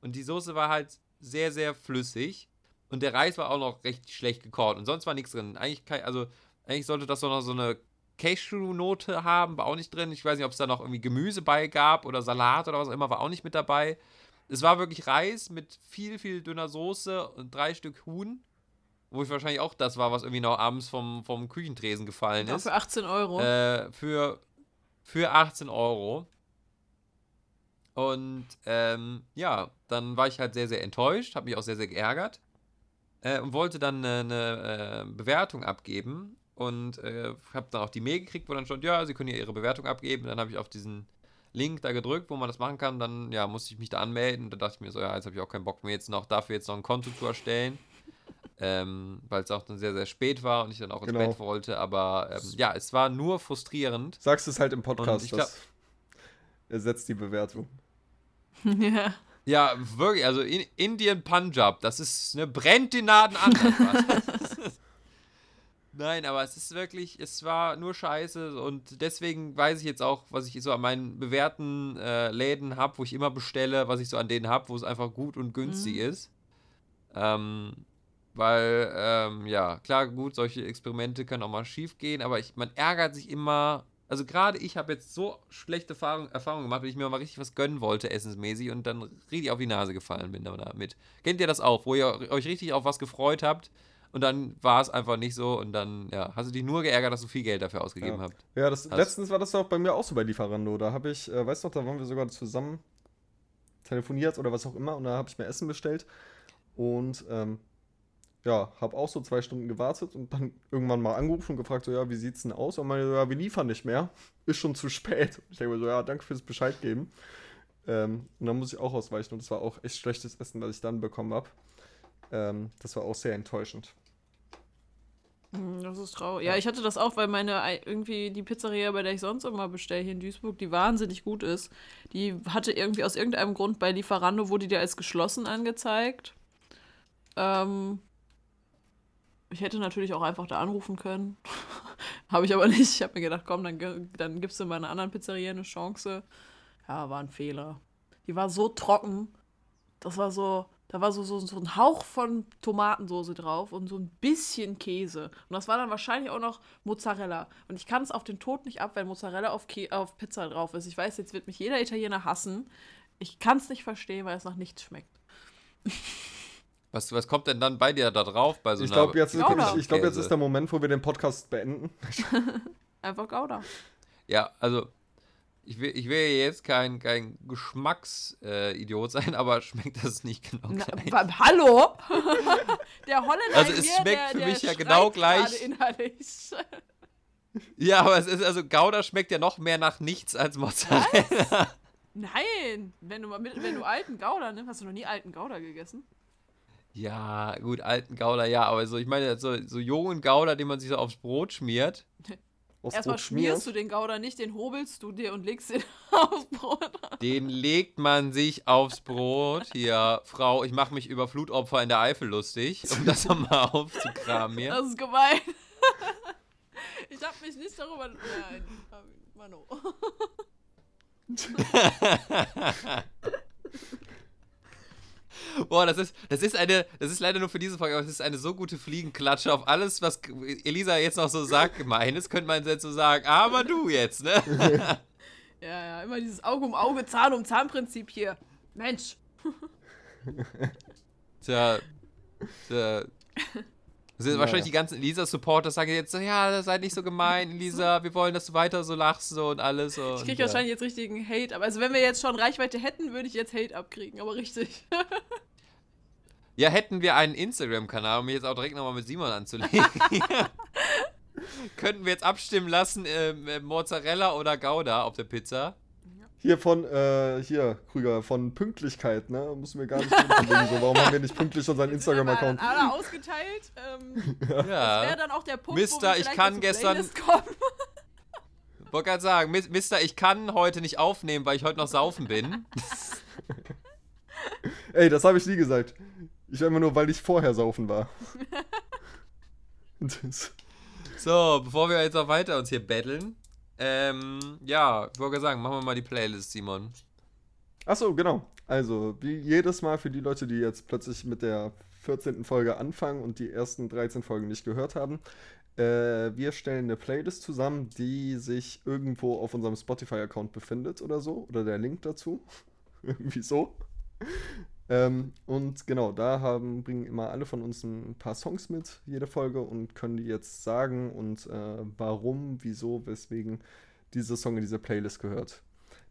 Und die Soße war halt sehr, sehr flüssig. Und der Reis war auch noch recht schlecht gekocht. Und sonst war nichts drin. Eigentlich, kein, also, eigentlich sollte das doch noch so eine Cashew-Note haben, war auch nicht drin. Ich weiß nicht, ob es da noch irgendwie Gemüse bei gab oder Salat oder was auch immer, war auch nicht mit dabei. Es war wirklich Reis mit viel, viel dünner Soße und drei Stück Huhn. Wo ich wahrscheinlich auch das war, was irgendwie noch abends vom, vom Küchentresen gefallen Ja, ist. für 18 Euro. Äh, für, für 18 Euro. Und ähm, ja, dann war ich halt sehr, sehr enttäuscht, habe mich auch sehr, sehr geärgert äh, und wollte dann eine, eine äh, Bewertung abgeben und äh, habe dann auch die Mail gekriegt, wo dann stand, ja, Sie können hier Ihre Bewertung abgeben. Dann habe ich auf diesen Link da gedrückt, wo man das machen kann. Dann ja, musste ich mich da anmelden. Und da dachte ich mir so, ja, jetzt habe ich auch keinen Bock mehr, jetzt noch dafür jetzt noch ein Konto zu erstellen. Ähm, weil es auch dann sehr, sehr spät war und ich dann auch ins Genau. Bett wollte. Aber ähm, ja, es war nur frustrierend. Sagst es halt im Und Podcast, ich glaub- ersetzt die Bewertung. ja. Ja, wirklich, also in Indien Punjab, das ist, ne, brennt die Naden an. Nein, aber es ist wirklich, es war nur scheiße und deswegen weiß ich jetzt auch, was ich so an meinen bewährten äh, Läden habe, wo ich immer bestelle, was ich so an denen habe, wo es einfach gut und günstig ist. Ähm, weil, ähm, ja, klar, gut, solche Experimente können auch mal schief gehen, aber ich, man ärgert sich immer. Also gerade ich habe jetzt so schlechte Erfahrungen Erfahrung gemacht, weil ich mir mal richtig was gönnen wollte, essensmäßig, und dann richtig auf die Nase gefallen bin damit. Kennt ihr das auch, wo ihr euch richtig auf was gefreut habt und dann war es einfach nicht so und dann, ja, hast du dich nur geärgert, dass du viel Geld dafür ausgegeben Ja. habt. Ja, das, Hast- letztens war das auch bei mir auch so bei Lieferando. Da habe ich, äh, weißt du noch, da waren wir sogar zusammen telefoniert oder was auch immer und da habe ich mir Essen bestellt und ähm, ja, habe auch so zwei Stunden gewartet und dann irgendwann mal angerufen und gefragt, so, ja, wie sieht's denn aus? Und meine, so, ja, wir liefern nicht mehr. Ist schon zu spät. Ich denke mir so, ja, danke fürs Bescheid geben. Ähm, und dann muss ich auch ausweichen und das war auch echt schlechtes Essen, was ich dann bekommen habe. Ähm, das war auch sehr enttäuschend. Hm, Das ist traurig. Ja, ich hatte das auch, weil meine ei- irgendwie die Pizzeria, bei der ich sonst immer bestelle hier in Duisburg, die wahnsinnig gut ist. Die hatte irgendwie aus irgendeinem Grund bei Lieferando wurde die als geschlossen angezeigt. Ähm, ich hätte natürlich auch einfach da anrufen können. habe ich aber nicht. Ich habe mir gedacht, komm, dann, dann gibst du meiner anderen Pizzeria eine Chance. Ja, war ein Fehler. Die war so trocken. Das war so, da war so, so, so ein Hauch von Tomatensoße drauf und so ein bisschen Käse. Und das war dann wahrscheinlich auch noch Mozzarella. Und ich kann es auf den Tod nicht ab, wenn Mozzarella auf, Kä auf Pizza drauf ist. Ich weiß, jetzt wird mich jeder Italiener hassen. Ich kann es nicht verstehen, weil es nach nichts schmeckt. Was, was kommt denn dann bei dir da drauf? Bei so Ich glaube, jetzt, Gouda. ich, ich glaub, jetzt ist der Moment, wo wir den Podcast beenden. Einfach Gouda. Ja, also ich will, ich will jetzt kein, kein Geschmacksidiot äh, sein, aber schmeckt das nicht genau Na, gleich? hallo? der Holländer Also es mir, schmeckt der, für mich ja genau gleich. Innerlich. Ja, aber es ist also Gouda schmeckt ja noch mehr nach nichts als Mozzarella. Nein, wenn du, wenn du alten Gouda nimmst, hast du noch nie alten Gouda gegessen? Ja, gut, alten Gouda, ja, aber so, ich meine, so, so jungen Gouda, den man sich so aufs Brot schmiert. Erstmal schmierst du den Gouda nicht, den hobelst du dir und legst ihn aufs Brot. Den legt man sich aufs Brot. Hier, Frau, ich mache mich über Flutopfer in der Eifel lustig, um das nochmal aufzukramen hier. Das ist gemein. Ich hab mich nicht darüber. Nein, Mano. Boah, das ist, das ist eine, das ist leider nur für diese Folge, aber es ist eine so gute Fliegenklatsche auf alles, was Elisa jetzt noch so sagt, gemein ist, könnte man jetzt so sagen, aber du jetzt, ne? Ja, ja, immer dieses Auge um Auge, Zahn um Zahn-Prinzip hier. Mensch. Tja, tja. Das sind Ja. wahrscheinlich die ganzen Elisa-Supporter sagen jetzt so, ja, seid nicht so gemein, Elisa, wir wollen, dass du weiter so lachst so und alles. So, Ich und, krieg ja. wahrscheinlich jetzt richtigen Hate. Aber also wenn wir jetzt schon Reichweite hätten, würde ich jetzt Hate abkriegen. Aber richtig. Ja, hätten wir einen Instagram-Kanal, um mich jetzt auch direkt nochmal mit Simon anzulegen. Könnten wir jetzt abstimmen lassen, ähm, äh, Mozzarella oder Gouda auf der Pizza? Hier von, äh, hier, Krüger, von Pünktlichkeit, ne? Müssen wir gar nicht drüber so. Warum haben wir nicht pünktlich unseren Instagram-Account? Dann alle ausgeteilt. Ähm, Wäre Ja. dann auch der Punkt, Mister, wo wir ich kann gestern-. Wollte gerade sagen, Mis- Mister, ich kann heute nicht aufnehmen, weil ich heute noch saufen bin. Ey, das habe ich nie gesagt. Ich immer nur, weil ich vorher saufen war. Das- So, bevor wir jetzt noch weiter uns hier betteln. Ähm, ja, ich wollte sagen, machen wir mal die Playlist, Simon. Achso, genau. Also, wie jedes Mal für die Leute, die jetzt plötzlich mit der 14. Folge anfangen und die ersten 13 Folgen nicht gehört haben. Äh, wir stellen eine Playlist zusammen, die sich irgendwo auf unserem Spotify-Account befindet oder so. Oder der Link dazu. Irgendwie so. Ähm, und genau, da haben, bringen immer alle von uns ein paar Songs mit, jede Folge, und können die jetzt sagen und äh, warum, wieso, weswegen dieser Song in diese Playlist gehört.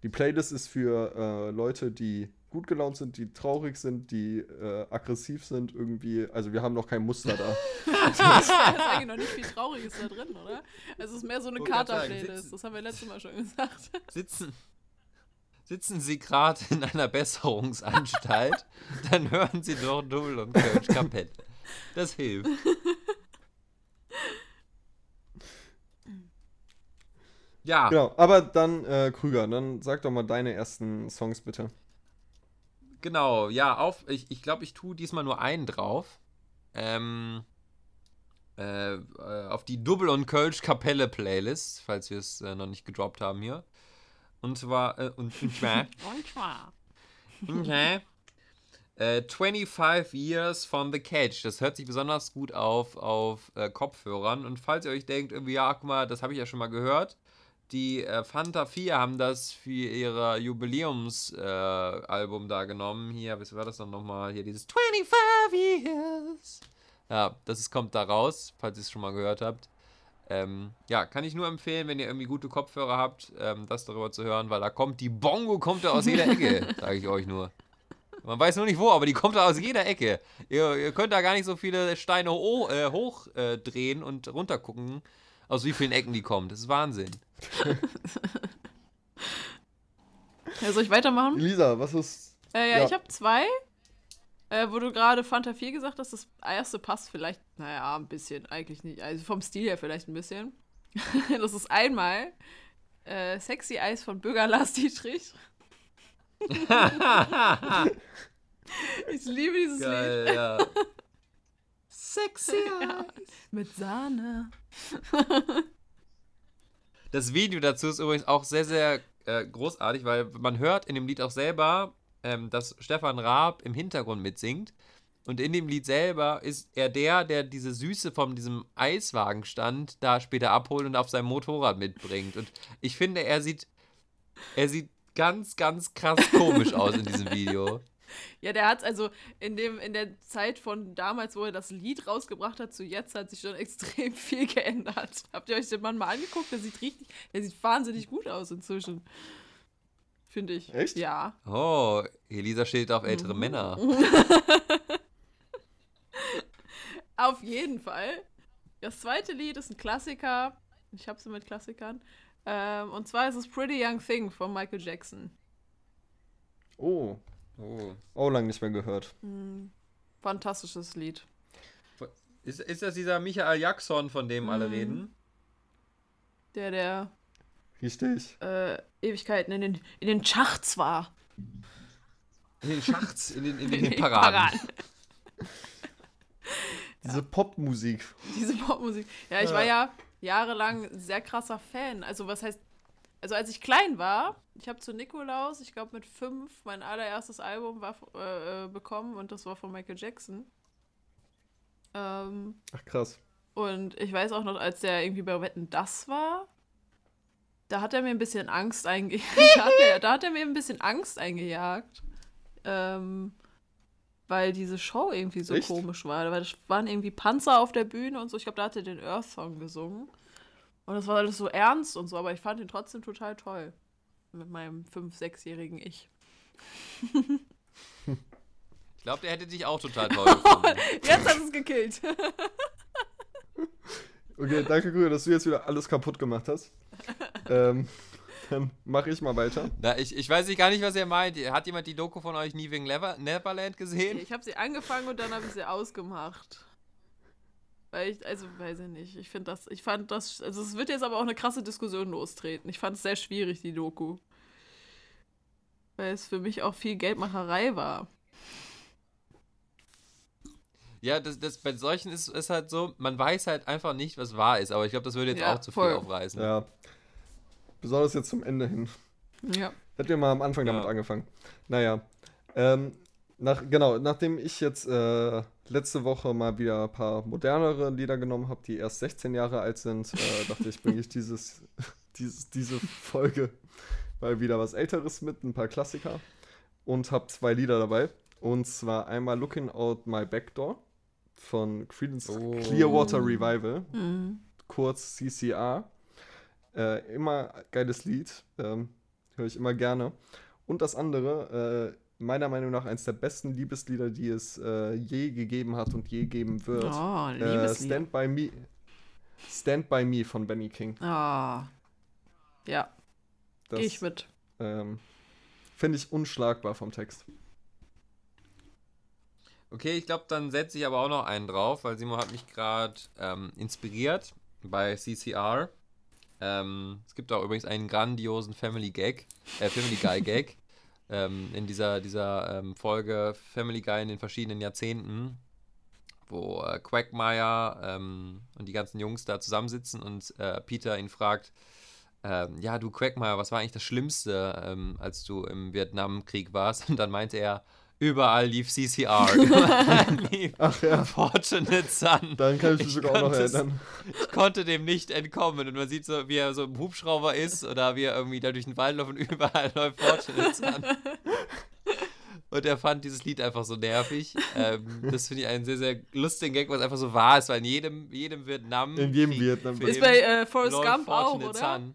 Die Playlist ist für äh, Leute, die gut gelaunt sind, die traurig sind, die äh, aggressiv sind, irgendwie. Also wir haben noch kein Muster da. da ist eigentlich noch nicht viel Trauriges da drin, oder? Also es ist mehr so eine Kater-Playlist. Das haben wir letztes Mal schon gesagt. Sitzen, sitzen Sie gerade in einer Besserungsanstalt, dann hören Sie doch Dull und Kölsch Kapelle. Das hilft. Ja, Genau, aber dann, äh, Krüger, dann sag doch mal deine ersten Songs bitte. Genau, ja, auf. Ich, ich glaube, ich tue diesmal nur einen drauf. Ähm, äh, äh, auf die Double und Kölsch Kapelle Playlist, falls wir es äh, noch nicht gedroppt haben hier. Und zwar, äh, und, und zwar, Und zwar. okay. Äh, 25 Years from the Cage. Das hört sich besonders gut auf auf äh, Kopfhörern. Und falls ihr euch denkt, irgendwie, ja, guck mal, das habe ich ja schon mal gehört. Die äh, Fanta 4 haben das für ihr Jubiläumsalbum äh, da genommen. Hier, was war das dann nochmal? Hier dieses 25 Years. Ja, das ist, kommt da raus, falls ihr es schon mal gehört habt. Ähm, ja, kann ich nur empfehlen, wenn ihr irgendwie gute Kopfhörer habt, ähm, das darüber zu hören, weil da kommt die Bongo kommt da aus jeder Ecke, sage ich euch nur. Man weiß nur nicht wo, aber die kommt da aus jeder Ecke. Ihr, ihr könnt da gar nicht so viele Steine ho äh, hochdrehen äh, drehen und runtergucken, aus wie vielen Ecken die kommt. Das ist Wahnsinn. Ja, soll ich weitermachen? Elisa, was ist. Äh, ja, Ja. ich habe zwei. Äh, wo du gerade Fanta 4 gesagt hast, das erste passt vielleicht, naja, ein bisschen, eigentlich nicht. Also vom Stil her vielleicht ein bisschen. das ist einmal äh, Sexy Eis von Bürger Lars Dietrich. ich liebe dieses Lied. Geil, ja. Sexy Mit Sahne. Das Video dazu ist übrigens auch sehr, sehr äh, großartig, weil man hört in dem Lied auch selber, ähm, dass Stefan Raab im Hintergrund mitsingt. Und in dem Lied selber ist er der, der diese Süße von diesem Eiswagenstand da später abholt und auf seinem Motorrad mitbringt. Und ich finde, er sieht, er sieht ganz, ganz krass komisch aus in diesem Video. Ja, der hat also in dem in der Zeit von damals, wo er das Lied rausgebracht hat, zu jetzt hat sich schon extrem viel geändert. Habt ihr euch den Mann mal angeguckt? Der sieht richtig, der sieht wahnsinnig gut aus inzwischen. Finde ich. Echt? Ja. Oh, Elisa steht auf ältere Mhm. Männer. Auf jeden Fall. Das zweite Lied ist ein Klassiker. Ich hab's mit Klassikern. Ähm, und zwar ist es Pretty Young Thing von Michael Jackson. Oh, Oh. auch lange nicht mehr gehört. Fantastisches Lied. Ist, ist das dieser Michael Jackson, von dem alle Mhm. reden? Der, der Richtig. äh, Ewigkeiten in den, in den Schachts war. In den Schachts, in den, in den, In den Paraden. Diese Popmusik. Diese Popmusik. Ja, ich war ja jahrelang ein sehr krasser Fan. Also was heißt, also als ich klein war, ich habe zu Nikolaus, ich glaube mit fünf, mein allererstes Album war, äh, äh, bekommen und das war von Michael Jackson. Ähm, Ach krass. und ich weiß auch noch, als der irgendwie bei Wetten das war, da hat er mir ein bisschen Angst eingejagt. da, hat er, da hat er mir ein bisschen Angst eingejagt. Ähm, weil diese Show irgendwie so Echt? komisch war. Weil das waren irgendwie Panzer auf der Bühne und so. Ich glaube, da hat er den Earth-Song gesungen. Und das war alles so ernst und so, aber ich fand ihn trotzdem total toll. Mit meinem 5-, 6-jährigen Ich. Ich glaube, der hätte dich auch total toll gefunden. Jetzt hat es gekillt. Okay, danke, Grüne, dass du jetzt wieder alles kaputt gemacht hast. ähm, dann mache ich mal weiter. Na, ich, ich weiß nicht gar nicht, was er meint. Hat jemand die Doku von euch Leaving Never, Neverland gesehen? Ich habe sie angefangen und dann habe ich sie ausgemacht. Weil ich, also weiß ich nicht. Ich finde das, ich fand das, also es wird jetzt aber auch eine krasse Diskussion lostreten. Ich fand es sehr schwierig, die Doku. Weil es für mich auch viel Geldmacherei war. Ja, das, das, bei solchen ist es halt so, man weiß halt einfach nicht, was wahr ist. Aber ich glaube, das würde jetzt Ja, auch zu voll. viel aufreißen. Ja. Besonders jetzt zum Ende hin. Ja. Hätten wir mal am Anfang damit Ja. angefangen. Naja. Ähm, nach, genau, nachdem ich jetzt äh, letzte Woche mal wieder ein paar modernere Lieder genommen habe, die erst 16 Jahre alt sind, äh, dachte ich, bringe ich dieses, dieses, diese Folge mal wieder was Älteres mit, ein paar Klassiker. Und habe zwei Lieder dabei. Und zwar einmal Looking Out My Back Door von Creedence Oh. Clearwater Revival Mhm. kurz CCR. Äh, immer geiles Lied, ähm, höre ich immer gerne. Und das andere, äh, meiner Meinung nach eines der besten Liebeslieder, die es äh, je gegeben hat und je geben wird. Oh, äh, Liebeslied. Stand by Me. Stand by Me von Benny King. Ah. Ja, Das gehe ich mit. ähm, finde ich unschlagbar vom Text. Okay, ich glaube, dann setze ich aber auch noch einen drauf, weil Simon hat mich gerade ähm, inspiriert bei CCR. Ähm, es gibt auch übrigens einen grandiosen Family Gag, äh, Family Guy Gag ähm, in dieser, dieser ähm, Folge Family Guy in den verschiedenen Jahrzehnten, wo äh, Quagmire ähm, und die ganzen Jungs da zusammensitzen und äh, Peter ihn fragt, ähm, ja, du Quagmire, was war eigentlich das Schlimmste, als du im Vietnamkrieg warst? Und dann meinte er, überall lief CCR, überall lief Ach ja, Fortunate Son. dann kann ich mich Ich sogar auch noch erinnern. Ich konnte dem nicht entkommen. Und man sieht so, wie er so im Hubschrauber ist oder wie er irgendwie da durch den Wald läuft und überall läuft Fortunate Son. Und er fand dieses Lied einfach so nervig. Ähm, das finde ich einen sehr, sehr lustigen Gag, was einfach so wahr ist, weil in jedem, jedem Vietnam. In jedem Vietnam- Ist bei äh, Forrest Gump auch, oder? Son.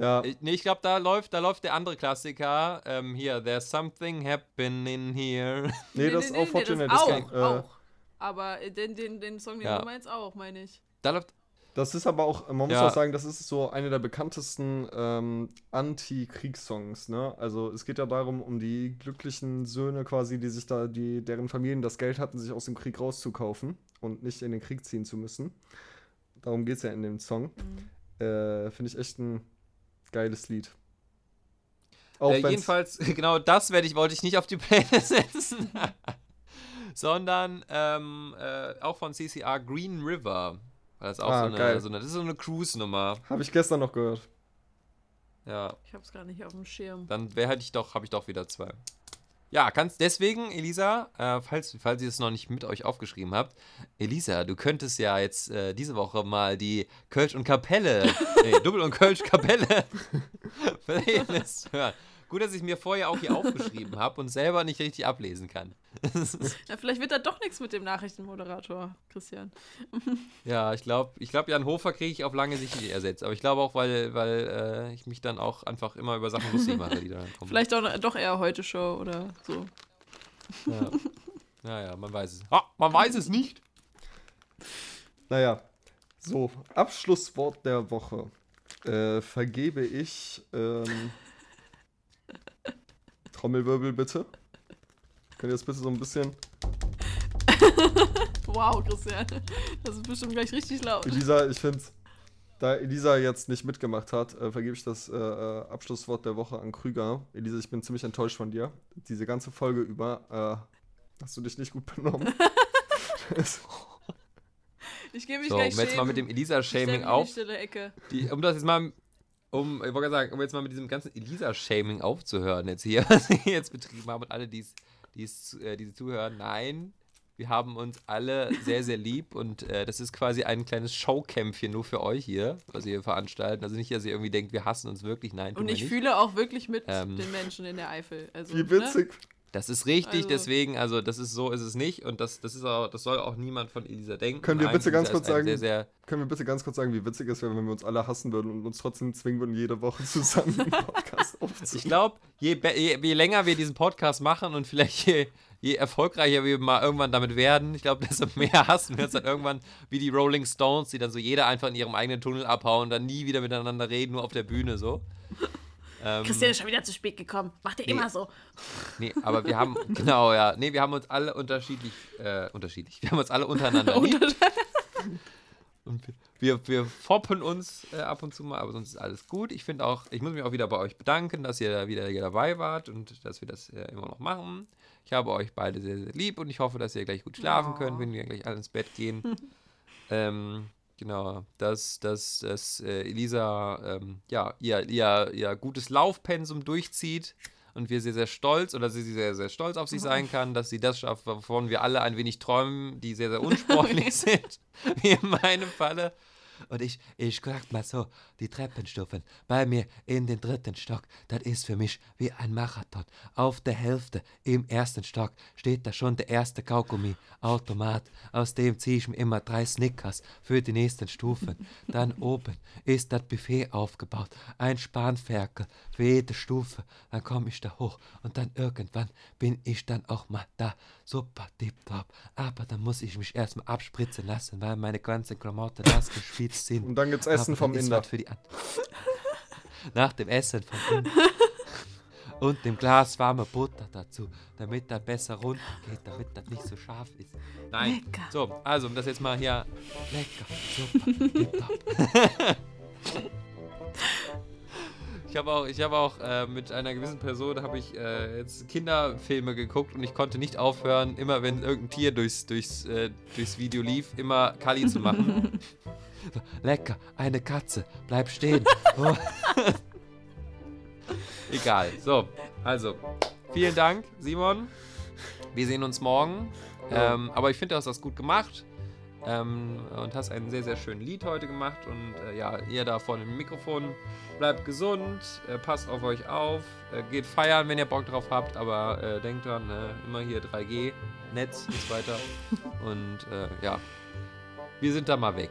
Ja, Ich, nee, ich glaube, da läuft, da läuft der andere Klassiker. Ähm, hier, There's something happening here. nee, das ist auch Fortunate. das Das, auch, äh, auch. Aber äh, den, den, den Song, den Ja. du meinst, auch, meine ich. Da läuft. Das ist aber auch, man muss Ja. auch sagen, das ist so eine der bekanntesten ähm, Anti-Kriegssongs, ne? Also es geht ja darum, um die glücklichen Söhne quasi, die sich da, die, deren Familien das Geld hatten, sich aus dem Krieg rauszukaufen und nicht in den Krieg ziehen zu müssen. Darum geht es ja in dem Song. Äh, Finde ich echt ein geiles Lied. Auch Äh, jedenfalls, genau das werde ich, wollte ich nicht auf die Playlist setzen. Sondern ähm, äh, auch von CCR Green River. Das ist auch Ah, so, eine, geil. so eine, das ist so eine Cruise-Nummer. Habe ich gestern noch gehört. Ja, Ich hab's gar nicht auf dem Schirm. dann wäre hätte ich doch, habe ich doch wieder zwei. Ja, kannst deswegen, Elisa, äh, falls, falls ihr es noch nicht mit euch aufgeschrieben habt, Elisa, du könntest ja jetzt äh, diese Woche mal die Kölsch und Kapelle, nee, Double und Kölsch Kapelle Playlist hören. Gut, dass ich mir vorher auch hier aufgeschrieben habe und selber nicht richtig ablesen kann. Ja, vielleicht wird da doch nichts mit dem Nachrichtenmoderator, Christian. ja, ich glaube, ich glaub, Jan Hofer kriege ich auf lange Sicht nicht ersetzt. Aber ich glaube auch, weil, weil äh, ich mich dann auch einfach immer über Sachen lustig mache, die da kommen. Vielleicht auch, doch eher heute Show oder so. Ja. Naja, man weiß es. Ah, man weiß es nicht. Naja, so, Abschlusswort der Woche. Äh, vergebe ich. Ähm, Trommelwirbel bitte. Könnt ihr das bitte so ein bisschen. Wow, Christian. Das ist bestimmt gleich richtig laut. Elisa, ich finde, da Elisa jetzt nicht mitgemacht hat, äh, vergebe ich das äh, äh, Abschlusswort der Woche an Krüger. Elisa, ich bin ziemlich enttäuscht von dir. Diese ganze Folge über äh, hast du dich nicht gut benommen. Ich gehe mich So, um gleich jetzt mal mit dem Elisa-Shaming mich in auf. Die, um das jetzt mal, um, ich wollte sagen, um jetzt mal mit diesem ganzen Elisa-Shaming aufzuhören, jetzt hier, was wir jetzt betrieben haben und alle, die es, äh, die zuhören, nein, wir haben uns alle sehr, sehr lieb und äh, das ist quasi ein kleines Showcampchen nur für euch hier, was wir hier veranstalten. Also nicht, dass ihr irgendwie denkt, wir hassen uns wirklich, nein, Und ich nicht. fühle auch wirklich mit Ähm. den Menschen in der Eifel. Also, Wie witzig. Ne? Das ist richtig, Also- deswegen, also das ist so ist es nicht und das, das ist auch, das soll auch niemand von Elisa denken. Können wir Nein, bitte ganz kurz sagen- Sehr, sehr, Können wir bitte ganz kurz sagen, wie witzig es wäre, wenn wir uns alle hassen würden und uns trotzdem zwingen würden, jede Woche zusammen einen Podcast aufzunehmen? Ich glaube, je, je, je länger wir diesen Podcast machen und vielleicht je, je erfolgreicher wir mal irgendwann damit werden, ich glaube, desto mehr hassen wir uns dann irgendwann wie die Rolling Stones, die dann so jeder einfach in ihrem eigenen Tunnel abhauen und dann nie wieder miteinander reden, nur auf der Bühne so. Ähm, Christian ist schon wieder zu spät gekommen. Macht er Nee. immer so. nee, aber wir haben, genau, ja, nee, wir haben uns alle unterschiedlich, äh, unterschiedlich, wir haben uns alle untereinander lieb. Und wir, wir, foppen uns äh, ab und zu mal, aber sonst ist alles gut. Ich finde auch, ich muss mich auch wieder bei euch bedanken, dass ihr da wieder hier dabei wart und dass wir das äh, immer noch machen. Ich habe euch beide sehr, sehr lieb und ich hoffe, dass ihr gleich gut schlafen könnt, wenn wir gleich alle ins Bett gehen. ähm, genau, dass, dass, dass äh, Elisa ähm, ja, ihr, ihr, ihr gutes Laufpensum durchzieht und wir sehr, sehr stolz oder sie sehr, sehr stolz auf sich sein kann, dass sie das schafft, wovon wir alle ein wenig träumen, die sehr, sehr unsportlich sind, wie in meinem Falle. Und ich, ich sag mal so, die Treppenstufen bei mir in den dritten Stock, das ist für mich wie ein Marathon. Auf der Hälfte im ersten Stock steht da schon der erste Kaugummi-Automat. Aus dem ziehe ich mir immer drei Snickers für die nächsten Stufen. Dann oben ist das Buffet aufgebaut. Ein Spanferkel für jede Stufe. Dann komme ich da hoch und dann irgendwann bin ich dann auch mal da. Super tipptopp. Aber dann muss ich mich erstmal abspritzen lassen, weil meine ganzen Klamotten nass gespitzt sind. Und dann gibt's Essen Aber vom Inder. Für die An Nach dem Essen vom Inder. Und dem Glas warme Butter dazu, damit das besser runtergeht, damit das nicht so scharf ist. Nein. Lecker. So, also, um das jetzt mal hier. Lecker, super. Ich habe auch, ich habe auch äh, mit einer gewissen Person habe ich äh, jetzt Kinderfilme geguckt und ich konnte nicht aufhören, immer wenn irgendein Tier durchs, durchs, äh, durchs Video lief, immer Kali zu machen. lecker, eine Katze, bleib stehen. Oh. Egal. So, also, vielen Dank, Simon. Wir sehen uns morgen. Ähm, aber ich finde, du hast das gut gemacht. Ähm, und hast ein sehr, sehr schönes Lied heute gemacht. Und äh, ja, ihr da vorne im Mikrofon, bleibt gesund, äh, passt auf euch auf, äh, geht feiern, wenn ihr Bock drauf habt. Aber äh, denkt dran, äh, immer hier 3G, Netz und so weiter. und ja, wir sind da mal weg.